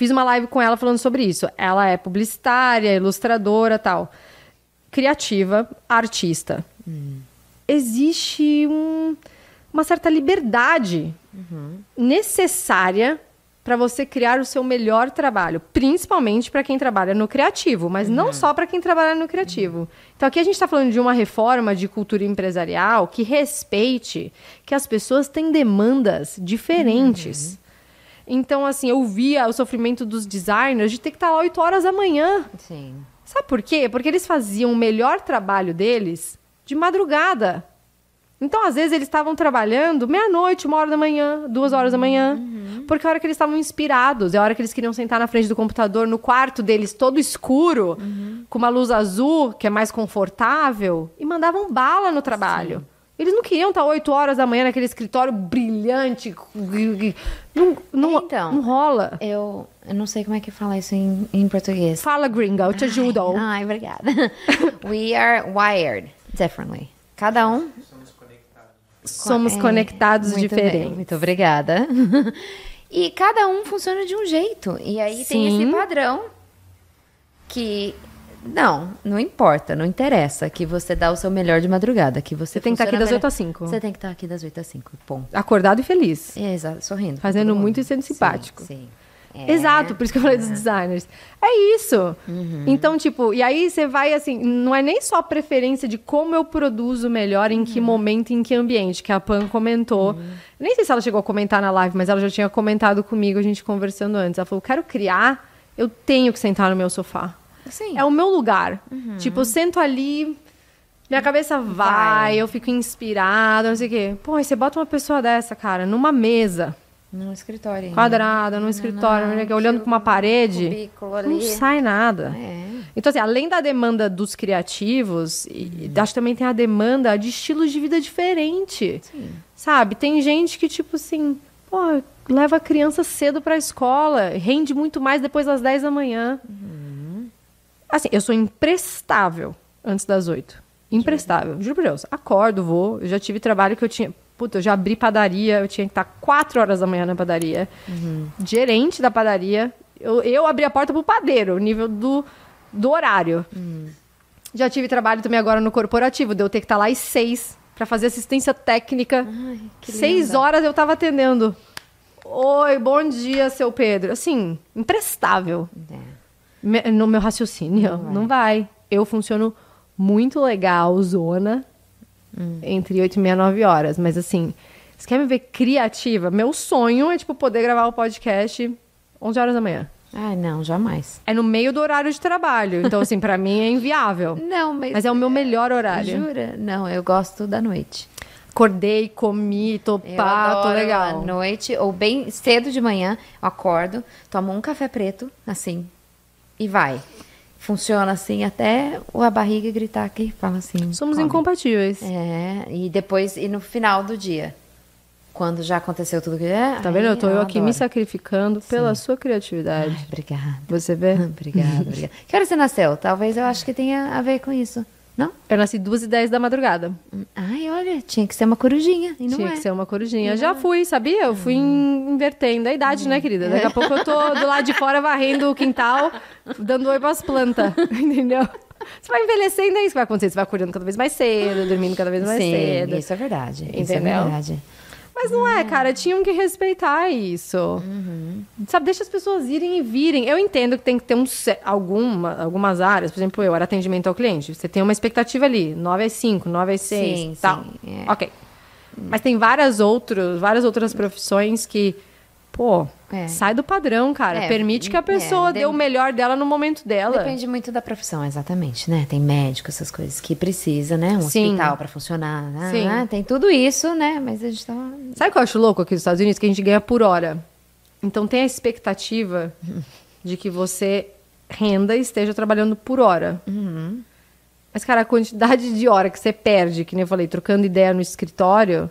Fiz uma live com ela falando sobre isso. Ela é publicitária, ilustradora tal. Criativa, artista. Existe um- uma certa liberdade necessária para você criar o seu melhor trabalho, principalmente para quem trabalha no criativo, mas não só para quem trabalha no criativo. Então aqui a gente está falando de uma reforma de cultura empresarial que respeite que as pessoas têm demandas diferentes. Então, assim, eu via o sofrimento dos designers de ter que estar lá 8 horas da manhã. Sim. Sabe por quê? Porque eles faziam o melhor trabalho deles de madrugada. Então, às vezes, eles estavam trabalhando meia-noite, uma hora da manhã, duas horas da manhã. Porque é a hora que eles estavam inspirados, é a hora que eles queriam sentar na frente do computador, no quarto deles todo escuro, com uma luz azul, que é mais confortável, e mandavam bala no trabalho. Eles não queriam estar oito horas da manhã naquele escritório brilhante. Não, não, Então. não rola. Eu, eu não sei como é que fala isso em, em português. Fala, gringa, eu te ajudo. Ai, obrigada. [laughs] We are wired differently. Cada um Somos É, conectados muito bem, diferentes. muito obrigada. [laughs] e cada um funciona de um jeito. E aí tem Sim. esse padrão que. Não, não importa, não interessa que você dá o seu melhor de madrugada, que você Você tem que estar aqui funciona das melhor- 8 às 5. Você tem que estar aqui das 8 às 5, ponto. Acordado e feliz. É, exato, sorrindo. Fazendo muito e sendo Sim, simpático. Sim. É. Exato, por isso que eu falei dos designers. É isso. Então, tipo, e aí você vai assim, não é nem só preferência de como eu produzo melhor, em que momento, em que ambiente, que a Pan comentou. Nem sei se ela chegou a comentar na live, mas ela já tinha comentado comigo, a gente conversando antes. Ela falou: quero criar, eu tenho que sentar no meu sofá. Sim. É o meu lugar. Tipo, eu sento ali, minha cabeça vai, Vai. eu fico inspirada, não sei o quê. Pô, aí você bota uma pessoa dessa, cara, numa mesa No escritório. ainda. quadrada, num escritório, não, olhando para uma parede, não sai nada. É. Então, assim, além da demanda dos criativos, acho que também tem a demanda de estilos de vida diferente. Sabe? Tem gente que, tipo assim, pô, leva a criança cedo pra escola, rende muito mais depois das 10 da manhã. Assim, eu sou imprestável antes das 8. Imprestável, juro por Deus. Acordo, vou. Eu já tive trabalho que eu tinha. Puta, eu já abri padaria, eu tinha que estar 4 horas da manhã na padaria. Gerente da padaria. Eu, eu abri a porta pro padeiro, o nível do, do horário. Já tive trabalho também agora no corporativo, de eu ter que estar lá às 6 para fazer assistência técnica. que Seis linda. horas eu tava atendendo. Oi, bom dia, seu Pedro. Assim, imprestável. É. No meu raciocínio. Não vai. Eu funciono muito legal, zona, entre 8 e meia, 9 horas. Mas assim, você quer me ver criativa? Meu sonho é, tipo, poder gravar o podcast 11 horas da manhã. Ai, não, jamais. É no meio do horário de trabalho. Então, assim, pra [laughs] mim é inviável. Não, mas. Mas é o meu melhor horário. Jura? Não, eu gosto da noite. Acordei, comi, tô Eu pá, tô legal. à noite, ou bem cedo de manhã, eu acordo, tomo um café preto, assim, e vai. Funciona assim até a barriga gritar aqui, fala assim. Somos come. incompatíveis. É, e depois, e no final do dia, quando já aconteceu tudo que é. Tá vendo? Eu tô eu aqui me sacrificando pela sua criatividade. Ai, obrigada. Você vê? [laughs] Obrigada, obrigada. Que hora você nasceu? Talvez eu acho que tenha a ver com isso. Não? Eu nasci duas e dez da madrugada. Ai, olha, tinha que ser uma corujinha. E não Tinha é. que ser uma corujinha. Já fui, sabia? Eu fui in- invertendo a idade, né, querida? Daqui a pouco eu tô do lado de fora varrendo o quintal, dando oi pras plantas. [laughs] Entendeu? Você vai envelhecendo, é isso que vai acontecer. Você vai acordando cada vez mais cedo, dormindo cada vez mais Sim, cedo. isso é verdade. Isso é Entendeu? verdade. Mas não é, cara. Tinham que respeitar isso. Sabe, deixa as pessoas irem e virem. Eu entendo que tem que ter um, alguma, algumas áreas. Por exemplo, eu era atendimento ao cliente. Você tem uma expectativa ali. 9 às 5, 9 às 6, Sim, tal. sim, é. Ok. Mas tem várias, outros, várias outras profissões que... Pô, É. sai do padrão, cara. É, Permite que a pessoa é, dê o melhor dela no momento dela. Depende muito da profissão, exatamente, né? Tem médico, essas coisas que precisa, né? Um Sim. hospital pra funcionar, né? Sim. Tem tudo isso, né? Mas a gente tá... Sabe o que eu acho louco aqui nos Estados Unidos? Que a gente ganha por hora. Então tem a expectativa [laughs] de que você renda e esteja trabalhando por hora. Mas, cara, a quantidade de hora que você perde, que nem eu falei, trocando ideia no escritório,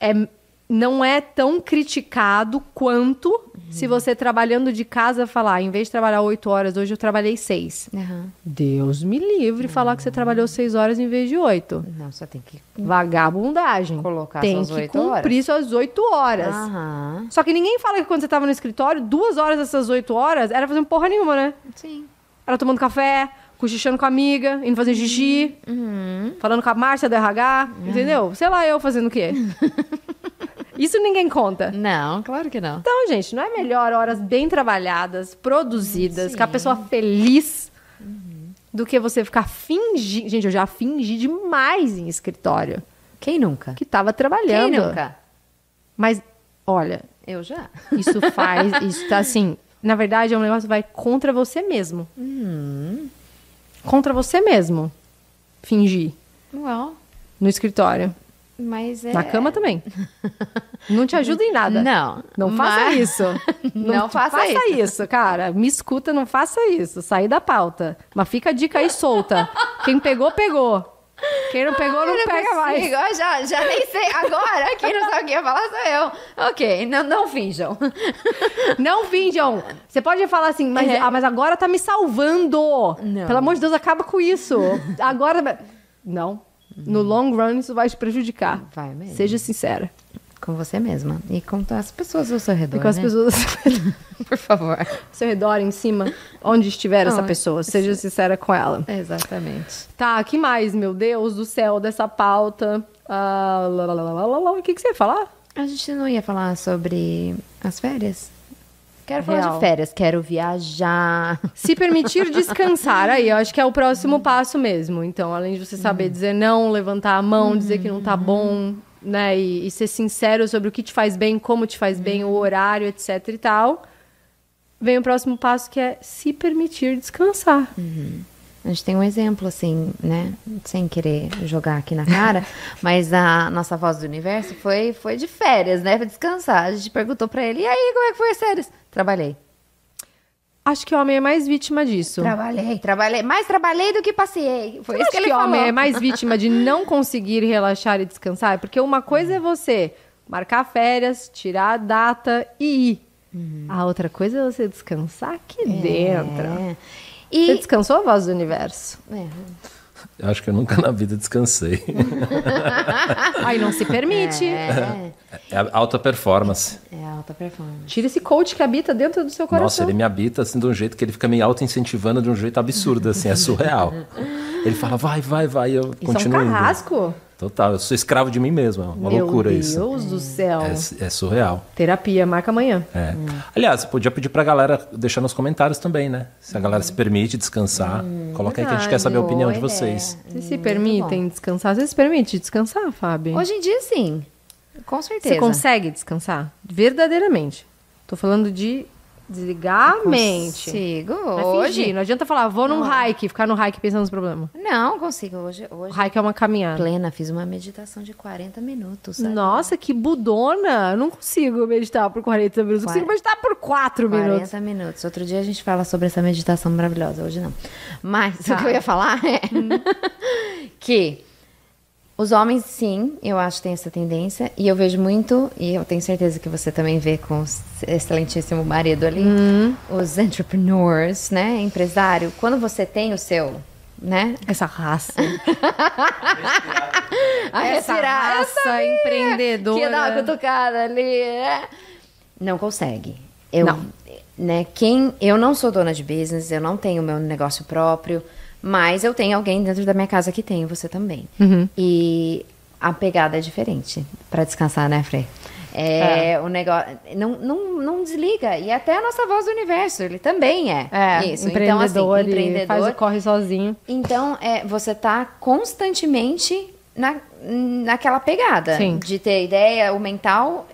é, não é tão criticado quanto se você trabalhando de casa falar, em vez de trabalhar oito horas, hoje eu trabalhei seis. Aham. Deus me livre falar que você trabalhou seis horas em vez de oito. Não, só tem que... Vagabundagem. Colocar Tem que cumprir suas oito horas. Só que ninguém fala que quando você tava no escritório, duas horas dessas oito horas era fazendo porra nenhuma, né? Sim. Era tomando café, cochichando com a amiga, indo fazer xixi, falando com a Márcia do RH, entendeu? Sei lá, eu fazendo o quê? [laughs] Isso ninguém conta. Não, claro que não. Então, gente, não é melhor horas bem trabalhadas, produzidas, com a pessoa feliz, do que você ficar fingindo. Gente, eu já fingi demais em escritório Quem nunca? que tava trabalhando. Quem nunca? Mas, olha, Eu já. isso faz. [laughs] isso tá assim. Na verdade, é um negócio que vai contra você mesmo. Contra você mesmo. Fingir. Well, No escritório. Mas é... Na cama também. [laughs] Não te ajuda em nada. Não. Não faça mas- isso. [laughs] Não faça isso. cara. Me escuta, não faça isso. Sair da pauta. Mas fica a dica aí solta. Quem pegou, pegou. Quem não pegou, não, Eu pega mais. consigo, eu já, já nem sei. Agora, quem não sabe o que ia falar sou eu. Ok, não, não finjam. Não finjam. Você pode falar assim, mas, É. ah, mas agora tá me salvando. Não. Pelo amor de Deus, acaba com isso. [laughs] Agora. Não. No long run, isso vai te prejudicar. Vai mesmo. Seja sincera. Com você mesma. E com as pessoas ao seu redor. E com as né? pessoas [laughs] Por favor. ao seu redor, em cima, onde estiver essa Onde- pessoa. Seja sincera com ela. Exatamente. Tá, que mais, meu Deus do céu, dessa pauta? Ah, lá, lá, lá. O que, que você ia falar? A gente não ia falar sobre as férias? Quero falar Real. de férias, quero viajar. [laughs] Se permitir descansar, aí eu acho que é o próximo passo mesmo. Então, além de você saber dizer não, levantar a mão, dizer que não tá bom, né? E, e ser sincero sobre o que te faz bem, como te faz bem, o horário, etc e tal. Vem o próximo passo que é se permitir descansar. A gente tem um exemplo, assim, né? Sem querer jogar aqui na cara, [laughs] mas a nossa voz do universo foi, foi de férias, né? Pra descansar. A gente perguntou pra ele, e aí, como é que foi as férias? Trabalhei. Acho que o homem é mais vítima disso. Trabalhei, trabalhei. Mais trabalhei do que passei. Foi Você isso que ele que o falou. homem é mais vítima de não conseguir relaxar e descansar? Porque uma coisa é você marcar férias, tirar a data e ir. A outra coisa é você descansar aqui dentro. É. Você E... descansou a voz do universo? É. Eu acho que eu nunca na vida descansei. [laughs] Aí não se permite. É, É a alta performance. é alta performance. Tira esse coach que habita dentro do seu coração. Nossa, ele me habita assim de um jeito que ele fica me auto-incentivando de um jeito absurdo, assim, é surreal. [laughs] Ele fala, vai, vai, vai, e eu Isso é um continuo indo. Total, eu sou escravo de mim mesmo, é uma Meu loucura Deus isso. do céu. É, é surreal. Terapia, marca amanhã. É. Aliás, você podia pedir pra galera deixar nos comentários também, né? Se a galera se permite descansar, coloca aí que a gente quer saber a opinião de ideia. vocês. Vocês se permitem descansar? Você se permite descansar, Fábio? Hoje em dia, sim. Com certeza. Você consegue descansar? Verdadeiramente. Tô falando de desligar a mente. Consigo. Não Hoje? fingir. Não adianta falar, vou num hike, ficar no hike pensando nos problemas. Não, consigo. Hoje, O hoje hike é uma caminhada. plena, fiz uma meditação de 40 minutos. sabe? Nossa, que budona! Eu não consigo meditar por 40 minutos. Eu consigo Quar- meditar por 4 minutos. 40 minutos. Outro dia a gente fala sobre essa meditação maravilhosa, hoje não. Mas Tá. o que eu ia falar é [laughs] que Os homens, sim, eu acho que tem essa tendência. E eu vejo muito, e eu tenho certeza que você também vê com o excelentíssimo marido ali, os entrepreneurs, né? Empresário. Quando você tem o seu, né? Essa raça. [laughs] A Essa raça empreendedora. Que dar uma cutucada ali. é. Não consegue. Eu, Não. Né, quem, eu não sou dona de business, eu não tenho meu negócio próprio, mas eu tenho alguém dentro da minha casa que tem, você também. Uhum. E a pegada é diferente para descansar, né, Frei? É, o negócio. Não, não, não desliga. E até a nossa voz do universo, ele também é. É, isso. Então, assim, empreendedor, ele empreendedor. faz o corre sozinho. Então, é, você tá constantemente na, naquela pegada Sim. de ter ideia, o mental.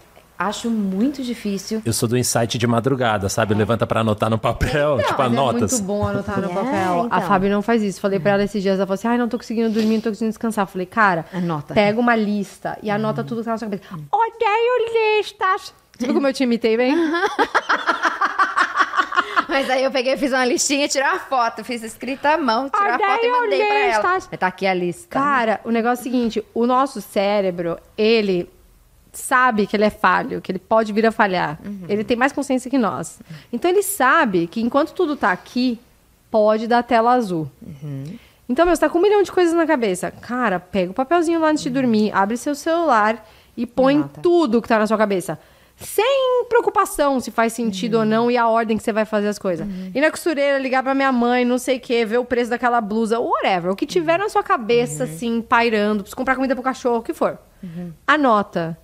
Acho muito difícil. Eu sou do insight de madrugada, sabe? Levanta pra anotar no papel, tipo, Mas anotas. é muito bom anotar no [laughs] É, papel. A então. Fábio não faz isso. Falei pra ela esses dias, ela falou assim, ai, não tô conseguindo dormir, não tô conseguindo descansar. Falei, cara, Anota. pega uma lista e anota tudo que tá na sua cabeça. Odeio listas. Viu como eu te imitei, bem? [laughs] Mas aí eu peguei, fiz uma listinha, tirei uma foto, fiz escrita à mão, tirei a foto e mandei pra ela. listas. Mas Tá aqui a lista. Cara, o negócio é o seguinte, o nosso cérebro, ele sabe que ele é falho, que ele pode vir a falhar. Ele tem mais consciência que nós. Então ele sabe que enquanto tudo tá aqui, pode dar tela azul. Então, meu, você tá com um milhão de coisas na cabeça. Cara, pega o papelzinho lá antes de dormir, abre seu celular e põe Anota. tudo que tá na sua cabeça. Sem preocupação se faz sentido ou não e a ordem que você vai fazer as coisas. Ir na costureira, ligar pra minha mãe, não sei o quê, ver o preço daquela blusa, whatever. O que tiver na sua cabeça, assim, pairando, precisa comprar comida pro cachorro, o que for. Anota.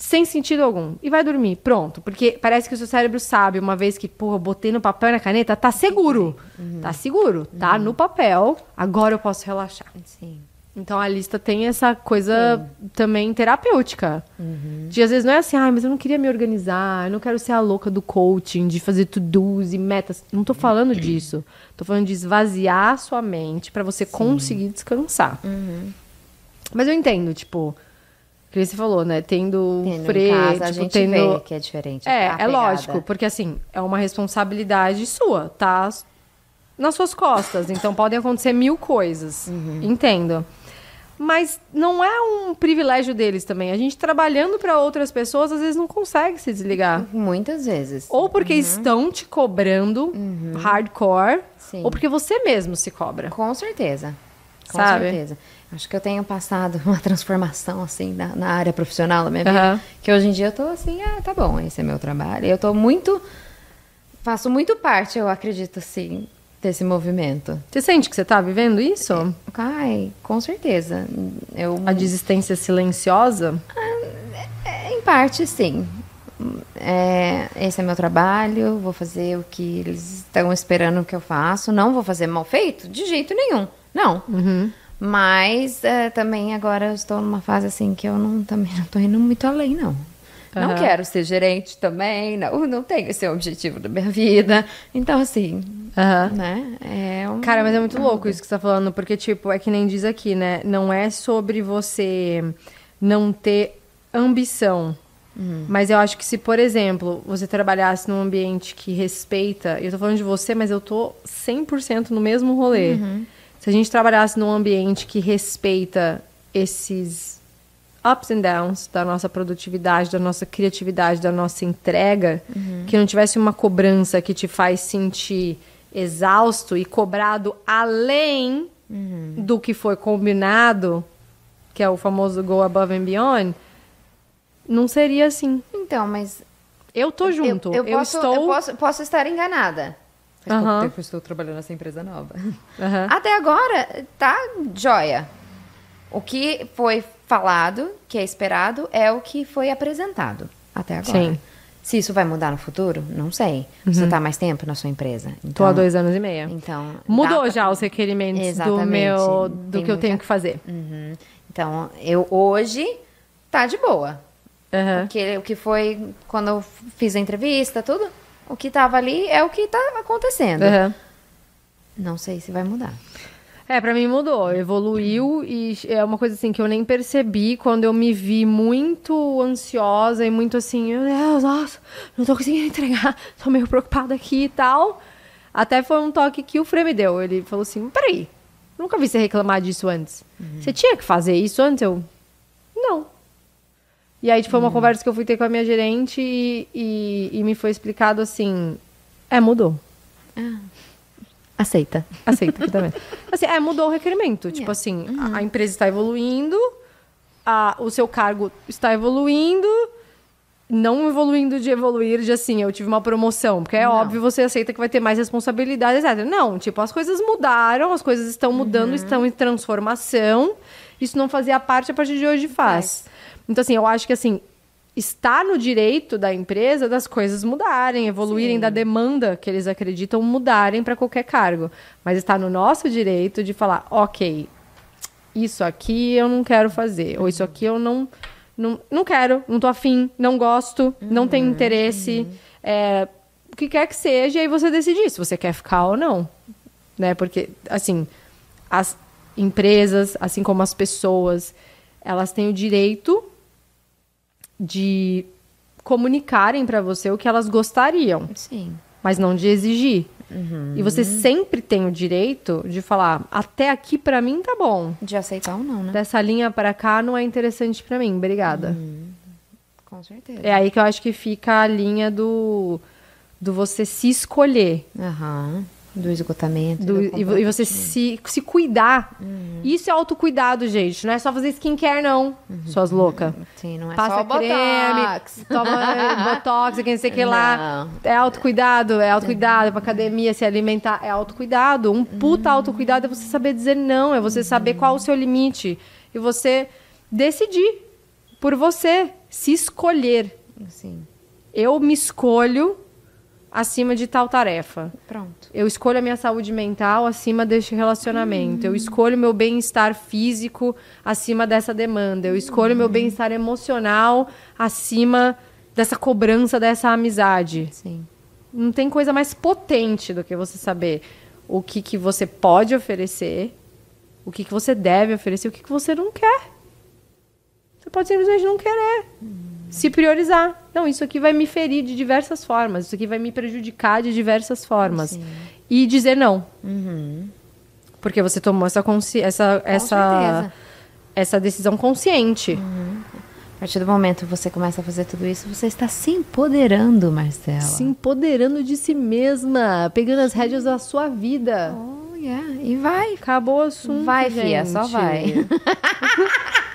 Sem sentido algum. E vai dormir. Pronto. Porque parece que o seu cérebro sabe, uma vez que, porra, botei no papel e na caneta, tá seguro. Tá seguro. Tá no papel. Agora eu posso relaxar. Sim. Então a lista tem essa coisa também terapêutica. De às vezes não é assim, ah, mas eu não queria me organizar, eu não quero ser a louca do coaching, de fazer to-dos e metas. Não tô falando disso. Tô falando de esvaziar a sua mente pra você conseguir descansar. Mas eu entendo, tipo, que você falou, né? Tendo, Tendo freio, casa, a tipo, gente tendo. vê que é diferente. É, a é lógico, porque assim, é uma responsabilidade sua, tá nas suas costas. Então podem acontecer mil coisas. Uhum. Entendo. Mas não é um privilégio deles também. A gente trabalhando para outras pessoas, às vezes não consegue se desligar. Muitas vezes. Ou porque estão te cobrando hardcore, Sim. ou porque você mesmo se cobra. Com certeza. Com Sabe? certeza. Acho que eu tenho passado [laughs] uma transformação, assim, na, na área profissional da minha vida. Aham. Que hoje em dia eu tô assim, ah, tá bom, esse é meu trabalho. Eu tô muito. Faço muito parte, eu acredito, assim, desse movimento. Você sente que você tá vivendo isso? Ai, com certeza. Eu, A desistência silenciosa? É, Em parte, sim. É, esse é meu trabalho, vou fazer o que eles estão esperando que eu faço. Não vou fazer mal feito? De jeito nenhum. Não. Mas é, também agora eu estou numa fase assim que eu não, também não tô indo muito além, não. Não Aham. quero ser gerente também, não, não tenho esse objetivo da minha vida. Então, assim, Aham. né? É um... Cara, mas é muito louco isso que você tá falando, porque, tipo, é que nem diz aqui, né? Não é sobre você não ter ambição. Mas eu acho que se, por exemplo, você trabalhasse num ambiente que respeita, eu tô falando de você, mas eu tô 100% no mesmo rolê. Se a gente trabalhasse num ambiente que respeita esses ups and downs da nossa produtividade, da nossa criatividade, da nossa entrega, que não tivesse uma cobrança que te faz sentir exausto e cobrado além do que foi combinado, que é o famoso go above and beyond, não seria assim. Então, mas Eu tô junto. Eu, eu posso, estou. eu posso, posso estar enganada. Faz Aham. pouco tempo que eu estou trabalhando nessa empresa nova. Aham. Até agora, tá joia. O que foi falado, que é esperado, é o que foi apresentado até agora. Sim. Uhum. Se isso vai mudar no futuro, não sei. Você tá mais tempo na sua empresa. Tô Então, há dois anos e meio. Então, Mudou pra- já os requerimentos do Exatamente. meu do Tem que eu tenho muita- que fazer. Uhum. Então, eu hoje tá de boa. Aham. Porque o que foi quando eu fiz a entrevista, tudo, o que tava ali é o que tá acontecendo. Aham. Não sei se vai mudar. É, pra mim mudou, evoluiu e é uma coisa assim que eu nem percebi quando eu me vi muito ansiosa e muito assim, meu Deus, nossa, não tô conseguindo entregar, [laughs] tô meio preocupada aqui e tal. Até foi um toque que o Frei me deu. Ele falou assim: peraí, Nunca vi você reclamar disso antes. Você tinha que fazer isso antes? Eu, não. E aí, tipo, foi uma conversa que eu fui ter com a minha gerente e, e, e me foi explicado assim, é, mudou. Aceita. Aceita aqui também. [laughs] Assim, é, mudou o requerimento. Tipo assim, a, a empresa está evoluindo, a, o seu cargo está evoluindo, não evoluindo de evoluir, de assim, eu tive uma promoção. Porque é Não. óbvio, você aceita que vai ter mais responsabilidade, etc. Não, tipo, as coisas mudaram, as coisas estão mudando, estão em transformação. Isso não fazia parte, a partir de hoje faz. Então, assim, eu acho que, assim, está no direito da empresa das coisas mudarem, evoluírem, da demanda que eles acreditam mudarem para qualquer cargo. Mas está no nosso direito de falar, ok, isso aqui eu não quero fazer, ou isso aqui eu não não, não quero, não tô afim, não gosto, não tenho interesse, é, o que quer que seja, e aí você decidir se você quer ficar ou não, né? Porque assim, as empresas, assim como as pessoas, elas têm o direito de comunicarem para você o que elas gostariam Sim. mas não de exigir. E você sempre tem o direito de falar, até aqui pra mim tá bom. De aceitar ou não, né? Dessa linha pra cá não é interessante pra mim. Obrigada. Com certeza. É aí que eu acho que fica a linha do do você se escolher, Aham. Do esgotamento. do- do e, vo- você se, se cuidar. Isso é autocuidado, gente. Não é só fazer skincare, não, suas loucas. Sim, não é Passa só creme, botox. toma [laughs] botox, quem sei que lá. É autocuidado, é autocuidado, é pra academia, se alimentar, é autocuidado. Um puta autocuidado é você saber dizer não, é você saber qual o seu limite. E você decidir por você, se escolher. Sim. Eu me escolho acima de tal tarefa. Pronto. Eu escolho a minha saúde mental acima deste relacionamento. Eu escolho meu bem-estar físico acima dessa demanda. Eu escolho meu bem-estar emocional acima dessa cobrança dessa amizade. Sim. Não tem coisa mais potente do que você saber o que, que você pode oferecer, o que, que você deve oferecer, o que, que você não quer. Você pode simplesmente não querer. Se priorizar. Não, isso aqui vai me ferir de diversas formas. Isso aqui vai me prejudicar de diversas formas. E dizer não. Porque você tomou essa, essa, essa, certeza. essa decisão consciente. A partir do momento que você começa a fazer tudo isso, você está se empoderando, Marcela. Se empoderando de si mesma, pegando as rédeas da sua vida. Oh, yeah. E vai. Acabou o assunto. Vai, fia, gente. só vai. [laughs]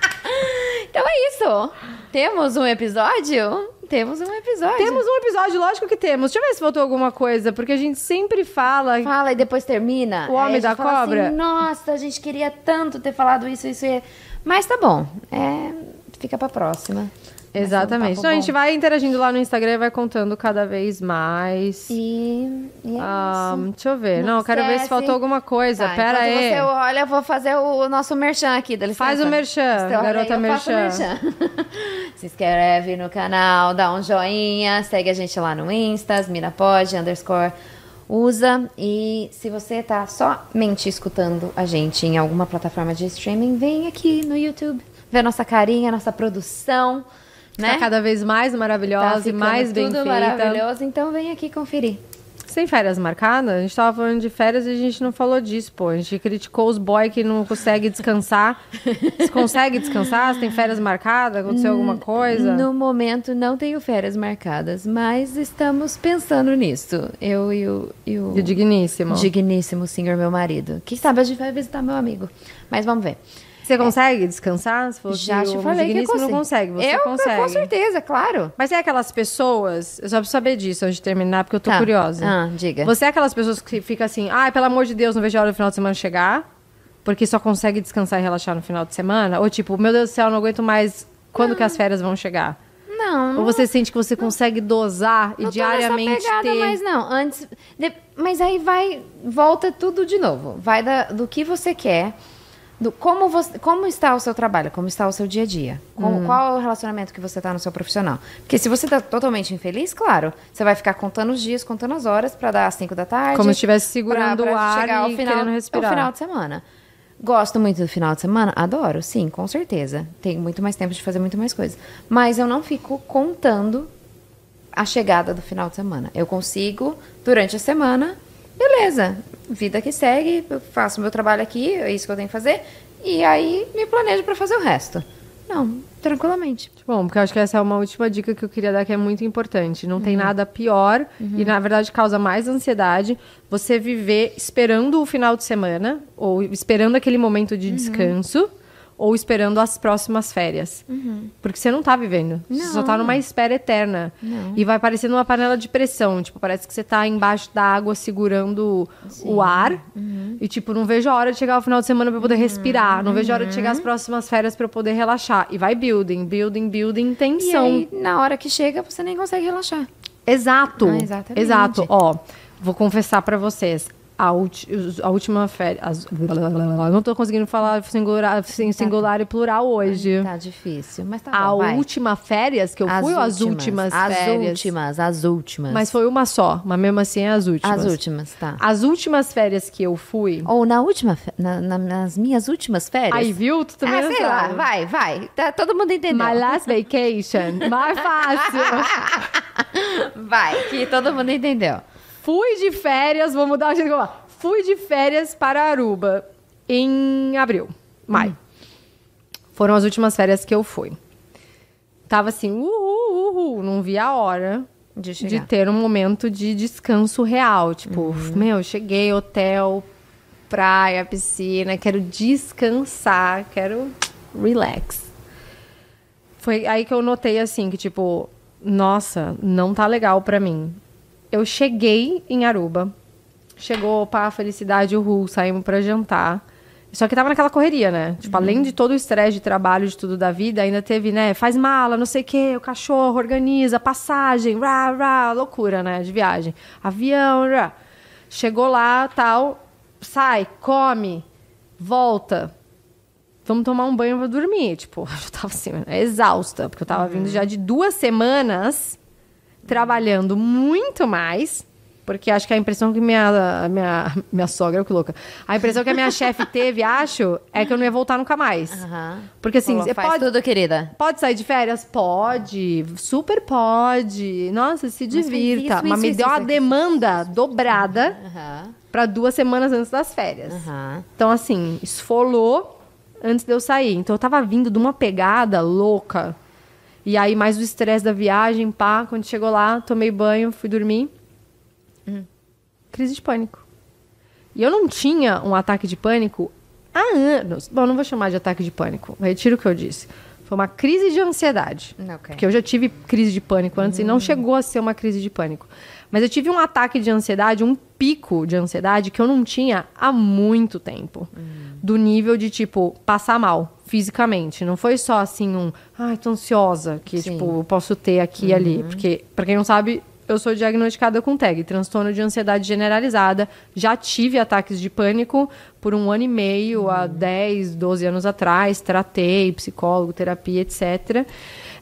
então é isso. Temos um episódio? Temos um episódio. Temos um episódio, lógico que temos. Deixa eu ver se faltou alguma coisa, porque a gente sempre fala. Fala e depois termina. O Homem gente da fala Cobra? Assim, Nossa, a gente queria tanto ter falado isso, isso e... Mas tá bom. É... Fica pra próxima. Ser um Exatamente. Então a gente vai interagindo lá no Instagram e vai contando cada vez mais. E, e é Ah, isso. deixa eu ver. Não, Não quero ver se faltou alguma coisa. Tá, Pera aí. Você olha, eu vou fazer o nosso merchan aqui, dá licença. Faz o merchan, garota aí, o merchan. [laughs] Se inscreve no canal, dá um joinha, segue a gente lá no Insta, Mirapod, underscore, usa. E se você tá somente escutando a gente em alguma plataforma de streaming, vem aqui no YouTube, ver nossa carinha, nossa produção, Tá né? cada vez mais maravilhosa Tá e mais bem tudo feita. maravilhoso, então vem aqui conferir. Sem férias marcadas? A gente tava falando de férias e a gente não falou disso, pô. A gente criticou os boy que não conseguem descansar. Você consegue descansar? Você tem férias marcadas? Aconteceu alguma coisa? No momento não tenho férias marcadas, mas estamos pensando nisso. Eu e o, e o E o digníssimo. digníssimo senhor meu marido. Quem sabe a gente vai visitar meu amigo. Mas vamos ver. Você consegue descansar? Se fosse Já te o falei que eu não consegue, você eu, consegue. Com certeza, claro. Mas é aquelas pessoas, eu só preciso saber disso antes de terminar, porque eu tô Tá. curiosa. Ah, diga. Você é aquelas pessoas que fica assim, ai, pelo amor de Deus, não vejo a hora do final de semana chegar, porque só consegue descansar e relaxar no final de semana? Ou tipo, meu Deus do céu, não aguento mais quando que as férias vão chegar? Não, Ou você sente que você consegue dosar e não diariamente tô nessa pegada ter... mais não. Antes, de- mas aí vai, volta tudo de novo. Vai da- do que você quer, do como você, como está o seu trabalho, como está o seu dia a dia, como- Hum. qual é o relacionamento que você está no seu profissional. Porque se você está totalmente infeliz, claro, você vai ficar contando os dias, contando as horas para dar às 5 da tarde. Como se estivesse segurando pra- pra o ar chegar ao e final, querendo respirar. ao final de semana. Gosto muito do final de semana? Adoro, sim, com certeza. Tenho muito mais tempo de fazer muito mais coisas. Mas eu não fico contando a chegada do final de semana. Eu consigo, durante a semana, beleza, vida que segue, eu faço meu trabalho aqui, é isso que eu tenho que fazer, e aí me planejo pra fazer o resto. Não, tranquilamente. Bom, porque eu acho que essa é uma última dica que eu queria dar que é muito importante. Não tem nada pior e, na verdade, causa mais ansiedade você viver esperando o final de semana ou esperando aquele momento de descanso ou esperando as próximas férias. Porque você não tá vivendo. Você só tá numa espera eterna. E vai parecendo uma panela de pressão. Tipo, parece que você tá embaixo da água segurando o ar. E, tipo, não vejo a hora de chegar o final de semana pra eu poder respirar. Não vejo a hora de chegar as próximas férias pra eu poder relaxar. E vai building, building, building, E tensão. aí, na hora que chega, você nem consegue relaxar. Exato. Ah, exatamente. Exato. Ó, vou confessar pra vocês. A, ulti- a última férias. Não tô conseguindo falar singular, singular e plural hoje. Tá difícil, mas tá a bom, última férias que eu fui ou as últimas As férias? últimas, as últimas. Mas foi uma só, mas mesmo assim é as últimas. As últimas, tá. As últimas férias que eu fui. Ou na última, na- na- nas minhas últimas férias. Aí, viu? Tu também ah, sei lá, vai, vai. Tá, todo mundo entendeu. My last vacation. Mais fácil. [laughs] Vai, que todo mundo entendeu. Fui de férias, vou mudar o jeito que eu falo. Fui de férias para Aruba em abril, maio. Foram as últimas férias que eu fui. Tava assim, uhul, uhul, não vi a hora De de ter um momento de descanso real. Tipo, meu, cheguei, hotel, praia, piscina, quero descansar, quero relax. Foi aí que eu notei assim que tipo, nossa, não tá legal pra mim. Eu cheguei em Aruba. Chegou pá, felicidade, uhul, saímos pra jantar. Só que tava naquela correria, né? Tipo, além de todo o estresse de trabalho, de tudo da vida, ainda teve, né? Faz mala, não sei o quê, o cachorro organiza, passagem, rá, rá, loucura, né? De viagem. Avião, rá. Chegou lá, tal, sai, come, volta. Vamos tomar um banho pra dormir. Tipo, [laughs] eu tava assim, exausta, porque eu tava vindo já de duas semanas trabalhando muito mais. Porque acho que a impressão que minha, minha, minha sogra, que louca. A impressão que a minha chefe [laughs] teve, acho, é que eu não ia voltar nunca mais. Aham. Porque assim, Falou, você faz pode, tudo, querida. pode sair de férias? Pode. Super pode. Nossa, se divirta. isso, Mas isso, me isso, deu uma isso, demanda dobrada Aham. para duas semanas antes das férias. Aham. Então, assim, esfolou antes de eu sair. Então, eu tava vindo de uma pegada louca. E aí, mais o estresse da viagem, pá. Quando chegou lá, tomei banho, fui dormir. Crise de pânico. E eu não tinha um ataque de pânico há anos. Bom, não vou chamar de ataque de pânico. Retiro o que eu disse. Foi uma crise de ansiedade. Ok. Porque eu já tive crise de pânico antes e não chegou a ser uma crise de pânico. Mas eu tive um ataque de ansiedade, um pico de ansiedade que eu não tinha há muito tempo. Do nível de, tipo, passar mal fisicamente. Não foi só assim um, ai, tô ansiosa, que, Sim. tipo, eu posso ter aqui e ali. Porque, pra quem não sabe, eu sou diagnosticada com TAG, transtorno de ansiedade generalizada. Já tive ataques de pânico por um ano e meio, há 10, 12 anos atrás. Tratei, psicólogo, terapia, etc.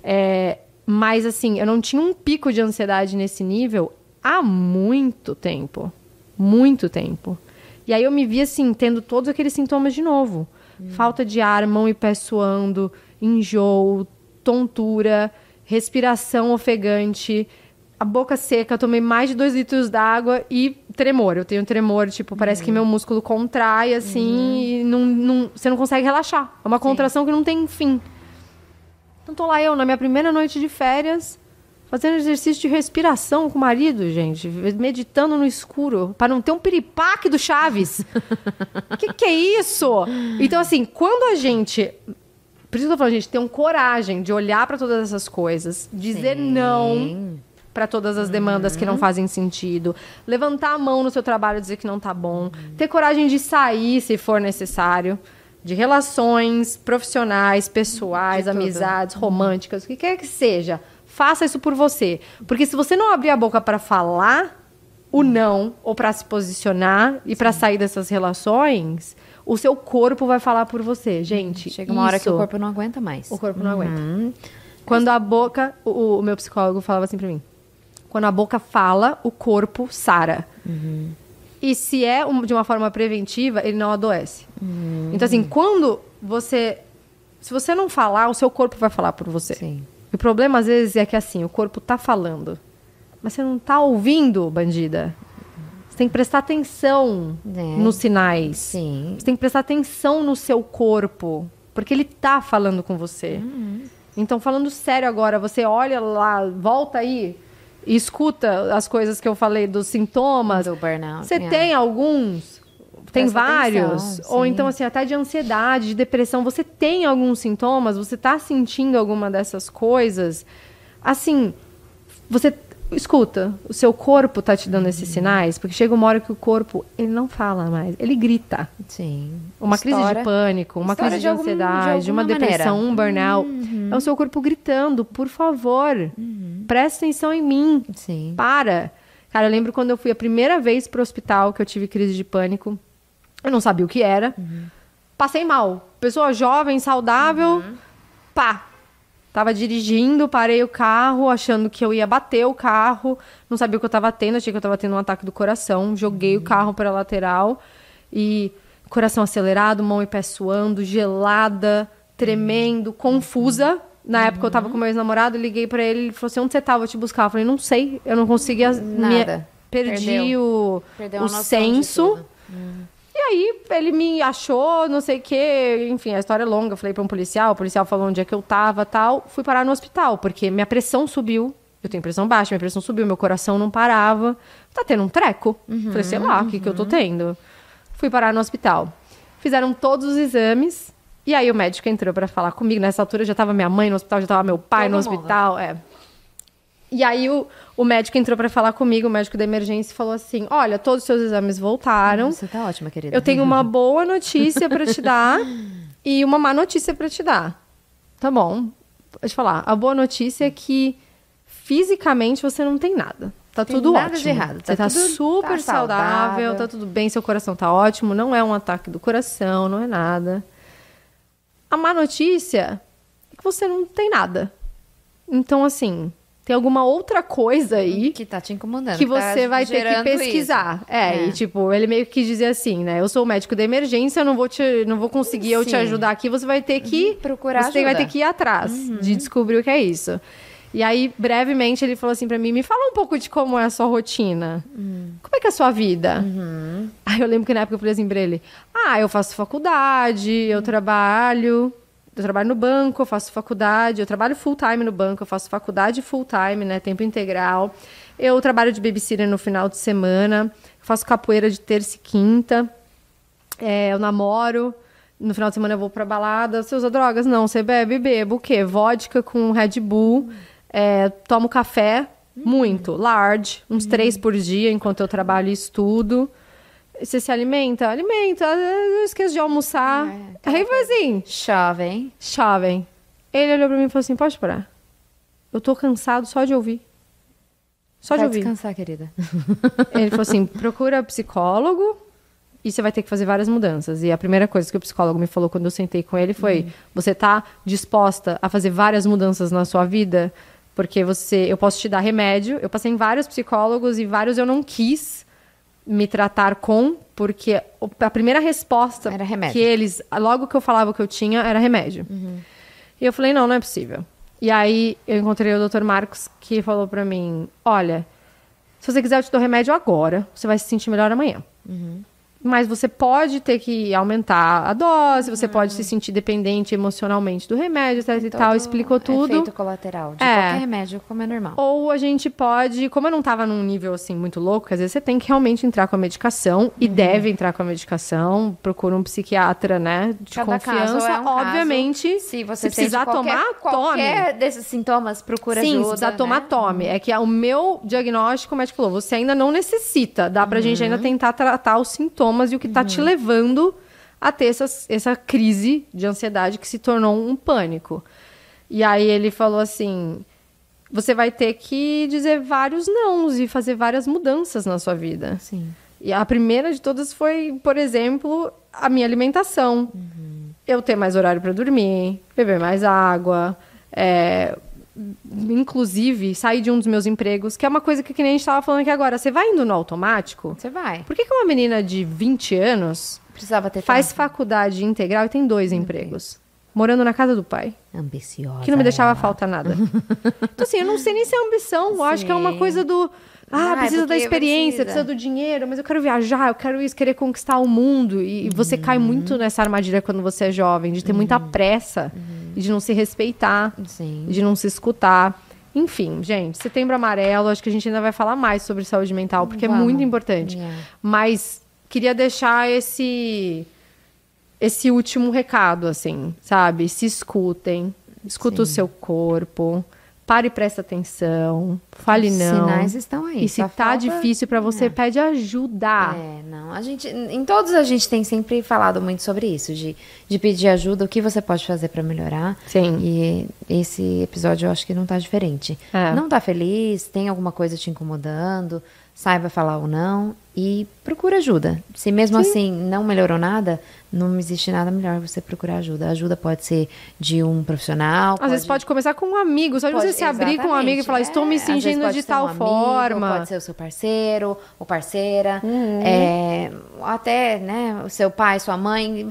É, mas, assim, eu não tinha um pico de ansiedade nesse nível há muito tempo. Muito tempo. E aí eu me vi, assim, tendo todos aqueles sintomas de novo. Falta de ar, mão e pé suando, enjoo, tontura, respiração ofegante, a boca seca, eu tomei mais de dois litros d'água e tremor. Eu tenho tremor, tipo, parece que meu músculo contrai, assim, e não, não- você não consegue relaxar. É uma contração que não tem fim. Então tô lá eu, na minha primeira noite de férias, fazendo exercício de respiração com o marido, gente, meditando no escuro, para não ter um piripaque do Chaves. [laughs] que que é isso? Então, assim, quando a gente por isso que eu tô falando, gente, ter um coragem de olhar para todas essas coisas, dizer Sim. não para todas as demandas que não fazem sentido, levantar a mão no seu trabalho e dizer que não tá bom, ter coragem de sair se for necessário, de relações profissionais, pessoais, De tudo. amizades, românticas, o que quer que seja, faça isso por você, porque se você não abrir a boca para falar o não ou para se posicionar e para sair dessas relações, o seu corpo vai falar por você, gente. Chega uma hora que o isso- corpo não aguenta mais. o corpo não aguenta. Quando a boca. O, o meu psicólogo falava assim pra mim. Quando a boca fala, o corpo sara. E se é um- de uma forma preventiva, ele não adoece. Então, assim, quando você. Se você não falar, o seu corpo vai falar por você. Sim. O problema, às vezes, é que assim, o corpo tá falando. Mas você não tá ouvindo, bandida. Você tem que prestar atenção É. nos sinais. Sim. Você tem que prestar atenção no seu corpo, porque ele tá falando com você. Então, falando sério agora, você olha lá, volta aí e escuta as coisas que eu falei dos sintomas. Do burnout. Você yeah. tem alguns? Tem Presta vários? atenção, Ou então, assim, até de ansiedade, de depressão. Você tem alguns sintomas? Você tá sentindo alguma dessas coisas? Assim, você. Escuta, o seu corpo tá te dando Uhum. esses sinais, porque chega uma hora que o corpo, ele não fala mais, ele grita. Sim. Uma crise Estoura. de pânico, uma crise de, de algum- de ansiedade, uma depressão, maneira. um burnout. É o seu corpo gritando, por favor, presta atenção em mim. Sim. Para. Cara, eu lembro quando eu fui a primeira vez pro hospital que eu tive crise de pânico. Eu não sabia o que era. Passei mal. Pessoa jovem, saudável. Pá. Tava dirigindo, parei o carro, achando que eu ia bater o carro. Não sabia o que eu tava tendo, achei que eu tava tendo um ataque do coração. Joguei o carro pra lateral e coração acelerado, mão e pé suando, gelada, tremendo, confusa. Na época eu tava com meu ex-namorado, liguei pra ele, ele falou assim: "Onde você tava? Eu vou te buscar". Eu falei: "Não sei, eu não conseguia me Nada. perdi Perdeu. o, Perdeu o senso. E aí ele me achou, não sei o quê, enfim, a história é longa. Eu falei pra um policial, o policial falou onde é que eu tava tal. Fui parar no hospital, porque minha pressão subiu. Eu tenho pressão baixa, minha pressão subiu, meu coração não parava. Tá tendo um treco. falei, sei lá, o que, que eu tô tendo. Fui parar no hospital. Fizeram todos os exames. E aí o médico entrou pra falar comigo. Nessa altura já tava minha mãe no hospital, já tava meu pai Todo no mundo. hospital. É. E aí o, o médico entrou pra falar comigo, o médico da emergência, e falou assim: Olha, todos os seus exames voltaram. Você tá ótima, querida. Eu tenho uma boa notícia pra te dar [laughs] e uma má notícia pra te dar. Tá bom. Pode falar. A boa notícia é que fisicamente você não tem nada. Tá Tem tudo nada ótimo. de errado, tá Você tá tudo- super tá saudável, saudável. tá tudo bem, seu coração tá ótimo, não é um ataque do coração, não é nada. A má notícia é que você não tem nada. Então, assim, tem alguma outra coisa aí Que tá te incomodando. que tá você vai ter que pesquisar. isso. É, e tipo, ele meio que dizia assim, né? Eu sou o médico da emergência, eu não vou te, não vou conseguir eu te Sim. ajudar aqui, você vai ter que Uhum, procurar você tem- vai ajuda. ter que ir atrás de descobrir o que é isso. E aí, brevemente, ele falou assim pra mim: "Me fala um pouco de como é a sua rotina. Como é que é a sua vida?" Aí eu lembro que na época eu falei assim pra ele: "Ah, eu faço faculdade, eu trabalho, eu trabalho no banco, eu faço faculdade, eu trabalho full time no banco, eu faço faculdade full time, né, tempo integral. Eu trabalho de babysitter no final de semana, faço capoeira de terça e quinta. É, eu namoro, no final de semana eu vou pra balada. Você usa drogas? Não, você bebe, bebo o quê? Vodka com Red Bull. É, tomo café, muito, large, uns três por dia, enquanto eu trabalho e estudo. Você se alimenta? Alimenta. Eu esqueço de almoçar. É, Aí foi assim, Jovem. jovem. Ele olhou pra mim e falou assim, pode parar. Eu tô cansado só de ouvir. Só de Vai ouvir. descansar, querida. [laughs] Ele falou assim: procura psicólogo e você vai ter que fazer várias mudanças. E a primeira coisa que o psicólogo me falou quando eu sentei com ele foi: você tá disposta a fazer várias mudanças na sua vida? Porque você, eu posso te dar remédio. Eu passei em vários psicólogos e vários eu não quis me tratar com, porque a primeira resposta Era remédio. que eles, logo que eu falava que eu tinha, era remédio. E eu falei, não, não é possível. E aí eu encontrei o Dr. Marcos que falou pra mim, olha, se você quiser eu te dou remédio agora, você vai se sentir melhor amanhã. Mas você pode ter que aumentar a dose, você pode se sentir dependente emocionalmente do remédio, etc e tal, explicou tudo. Efeito colateral de É. qualquer remédio, como é normal. Ou a gente pode, como eu não tava num nível assim muito louco, que às vezes você tem que realmente entrar com a medicação e Uhum. deve entrar com a medicação, procura um psiquiatra, né, de Cada confiança, caso é um caso. obviamente. Se você se precisar qualquer, tomar, tome. qualquer desses sintomas, procura Sim, ajuda. se precisar né? tomar, tome. É que o meu diagnóstico, o médico falou, você ainda não necessita. Dá pra gente Uhum. ainda tentar tratar os sintomas e o que tá te levando a ter essa, essa crise de ansiedade que se tornou um pânico. E aí ele falou assim, você vai ter que dizer vários nãos e fazer várias mudanças na sua vida. Sim. E a primeira de todas foi, por exemplo, a minha alimentação. Eu ter mais horário para dormir, beber mais água, é, inclusive sair de um dos meus empregos, que é uma coisa que, que nem a gente estava falando aqui agora. Você vai indo no automático? Você vai. Por que, que uma menina de 20 anos Precisava ter faz tempo. faculdade integral e tem dois empregos? morando na casa do pai. Ambiciosa. Que não me deixava ela. faltar nada. então, assim, eu não sei nem se é ambição. Eu acho que é uma coisa do. Ah, Ah, precisa da experiência, precisa. precisa do dinheiro, mas eu quero viajar, eu quero isso, querer conquistar o mundo. E, e você cai Uhum. muito nessa armadilha quando você é jovem, de ter muita pressa, Uhum. e de não se respeitar, Sim. de não se escutar. Enfim, gente, setembro amarelo, acho que a gente ainda vai falar mais sobre saúde mental, porque é muito importante. Yeah. Mas queria deixar esse esse último recado, assim, sabe? Se escutem, escuta o seu corpo, pare e presta atenção, fale Os não. sinais estão aí, E se tá falta- difícil pra você, É. pede ajuda. É, não. A gente, em todos a gente tem sempre falado muito sobre isso, de, de pedir ajuda, o que você pode fazer pra melhorar. Sim. E esse episódio eu acho que não tá diferente. É. Não tá feliz, tem alguma coisa te incomodando, saiba falar ou não e procura ajuda. Se mesmo assim não melhorou nada, não existe nada melhor você procurar ajuda. A ajuda pode ser de um profissional. Às vezes pode começar com um amigo, só de você Pode- se abrir com um amigo e falar, estou me é. Sentindo pode de tal um amigo, forma. Pode ser o seu parceiro ou parceira, Uhum. é, até né, o seu pai, sua mãe.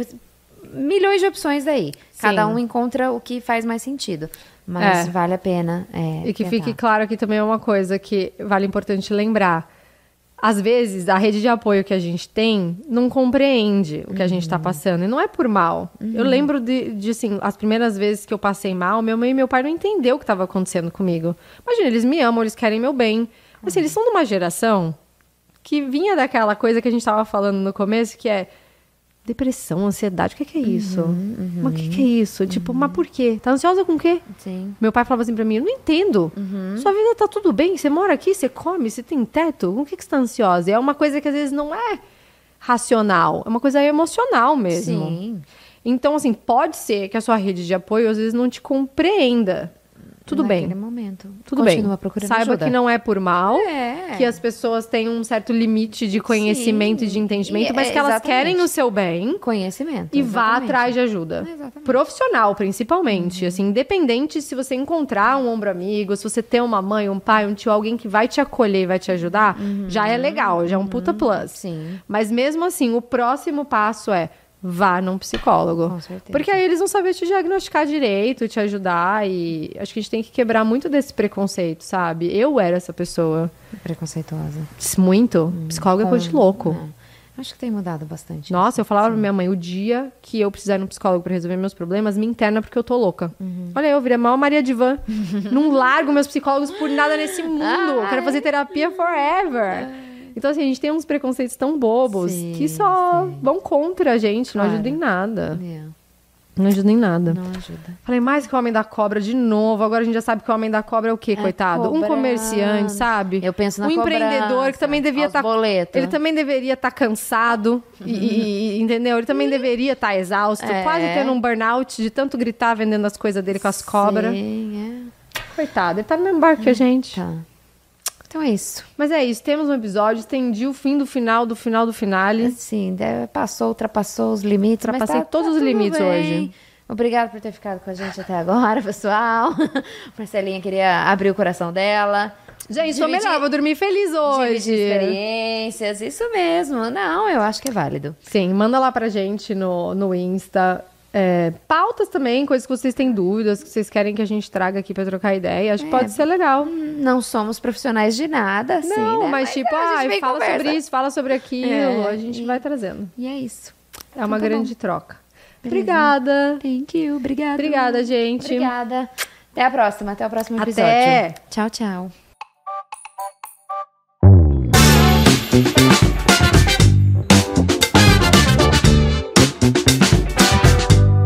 Milhões de opções daí. Cada Sim. um encontra o que faz mais sentido. Mas É. vale a pena. é, E que tentar. fique claro aqui também é uma coisa que vale importante lembrar. Às vezes, a rede de apoio que a gente tem não compreende o que a gente está passando. E não é por mal. Eu lembro de, de, assim, as primeiras vezes que eu passei mal, minha mãe e meu pai não entenderam o que estava acontecendo comigo. Imagina, eles me amam, eles querem meu bem. Assim, eles são de uma geração que vinha daquela coisa que a gente estava falando no começo, que é depressão, ansiedade. O que, que é isso? Mas o que, que é isso? Tipo, mas por quê? Tá ansiosa com o quê? Sim. Meu pai falava assim pra mim, eu não entendo. Sua vida tá tudo bem, você mora aqui, você come, você tem teto, com o que, que você tá ansiosa? E é uma coisa que às vezes não é racional, é uma coisa emocional mesmo. Sim. Então, assim, pode ser que a sua rede de apoio às vezes não te compreenda. Tudo Naquele bem. momento. Tudo Continua bem. procurando Saiba ajuda. que não é por mal, É. que as pessoas têm um certo limite de conhecimento Sim. e de entendimento, E- mas que elas exatamente. querem o seu bem Conhecimento. e vá exatamente. atrás de ajuda. Exatamente. Uhum. Profissional, principalmente. Assim, independente se você encontrar um ombro amigo, se você ter uma mãe, um pai, um tio, alguém que vai te acolher e vai te ajudar, já é legal, já é um puta plus. Uhum. Sim. Mas mesmo assim, o próximo passo é vá num psicólogo. Com certeza. Porque aí eles vão saber te diagnosticar direito, te ajudar e acho que a gente tem que quebrar muito desse preconceito, sabe? Eu era essa pessoa. Preconceituosa. Muito. Psicólogo é coisa de louco. É. Acho que tem mudado bastante. Nossa, eu falava pra minha mãe, o dia que eu precisar ir no psicólogo pra resolver meus problemas, me interna porque eu tô louca. Uhum. Olha, eu virei a maior Maria de Van. [laughs] Não largo meus psicólogos por nada nesse mundo. Eu quero fazer terapia forever. Então, assim, a gente tem uns preconceitos tão bobos Sim, que só sim. vão contra a gente, não Claro. ajudam em nada. É, Não ajudam em nada. não ajuda. Falei mais que o Homem da Cobra de novo. Agora a gente já sabe que o Homem da Cobra é o quê, coitado? Um cobrando. comerciante, sabe? Eu penso na Um empreendedor que cobrança, também devia estar. boletos. Ele também deveria estar cansado. e- e- e- entendeu? Ele também deveria estar exausto, É. quase tendo um burnout de tanto gritar vendendo as coisas dele com as cobras. Sim, Coitado, ele tá no mesmo barco que a gente. é. Tá. Então é isso. Mas é isso, temos um episódio, estendi o fim do final, do final do finale. Deve- passou, ultrapassou os limites. Ultrapassei tá- todos tá os limites bem. hoje. Obrigada por ter ficado com a gente até agora, [laughs] pessoal. [laughs] Marcelinha queria abrir o coração dela. Gente, tô Dividir- melhor, vou dormir feliz Dividir hoje. experiências, isso mesmo. Não, eu acho que é válido. Sim, manda lá pra gente no, no Insta. É, pautas também, coisas que vocês têm dúvidas, que vocês querem que a gente traga aqui pra trocar ideia. Acho que pode ser legal. Não somos profissionais de nada, assim, Não, né? mas, tipo, ai, e fala conversa. sobre isso, fala sobre aquilo. É, a gente vai trazendo. E é isso. É uma tá grande troca. Obrigada. Thank you, obrigada. Obrigada, gente. Obrigada. Até a próxima, até o próximo Até. episódio. Tchau, tchau.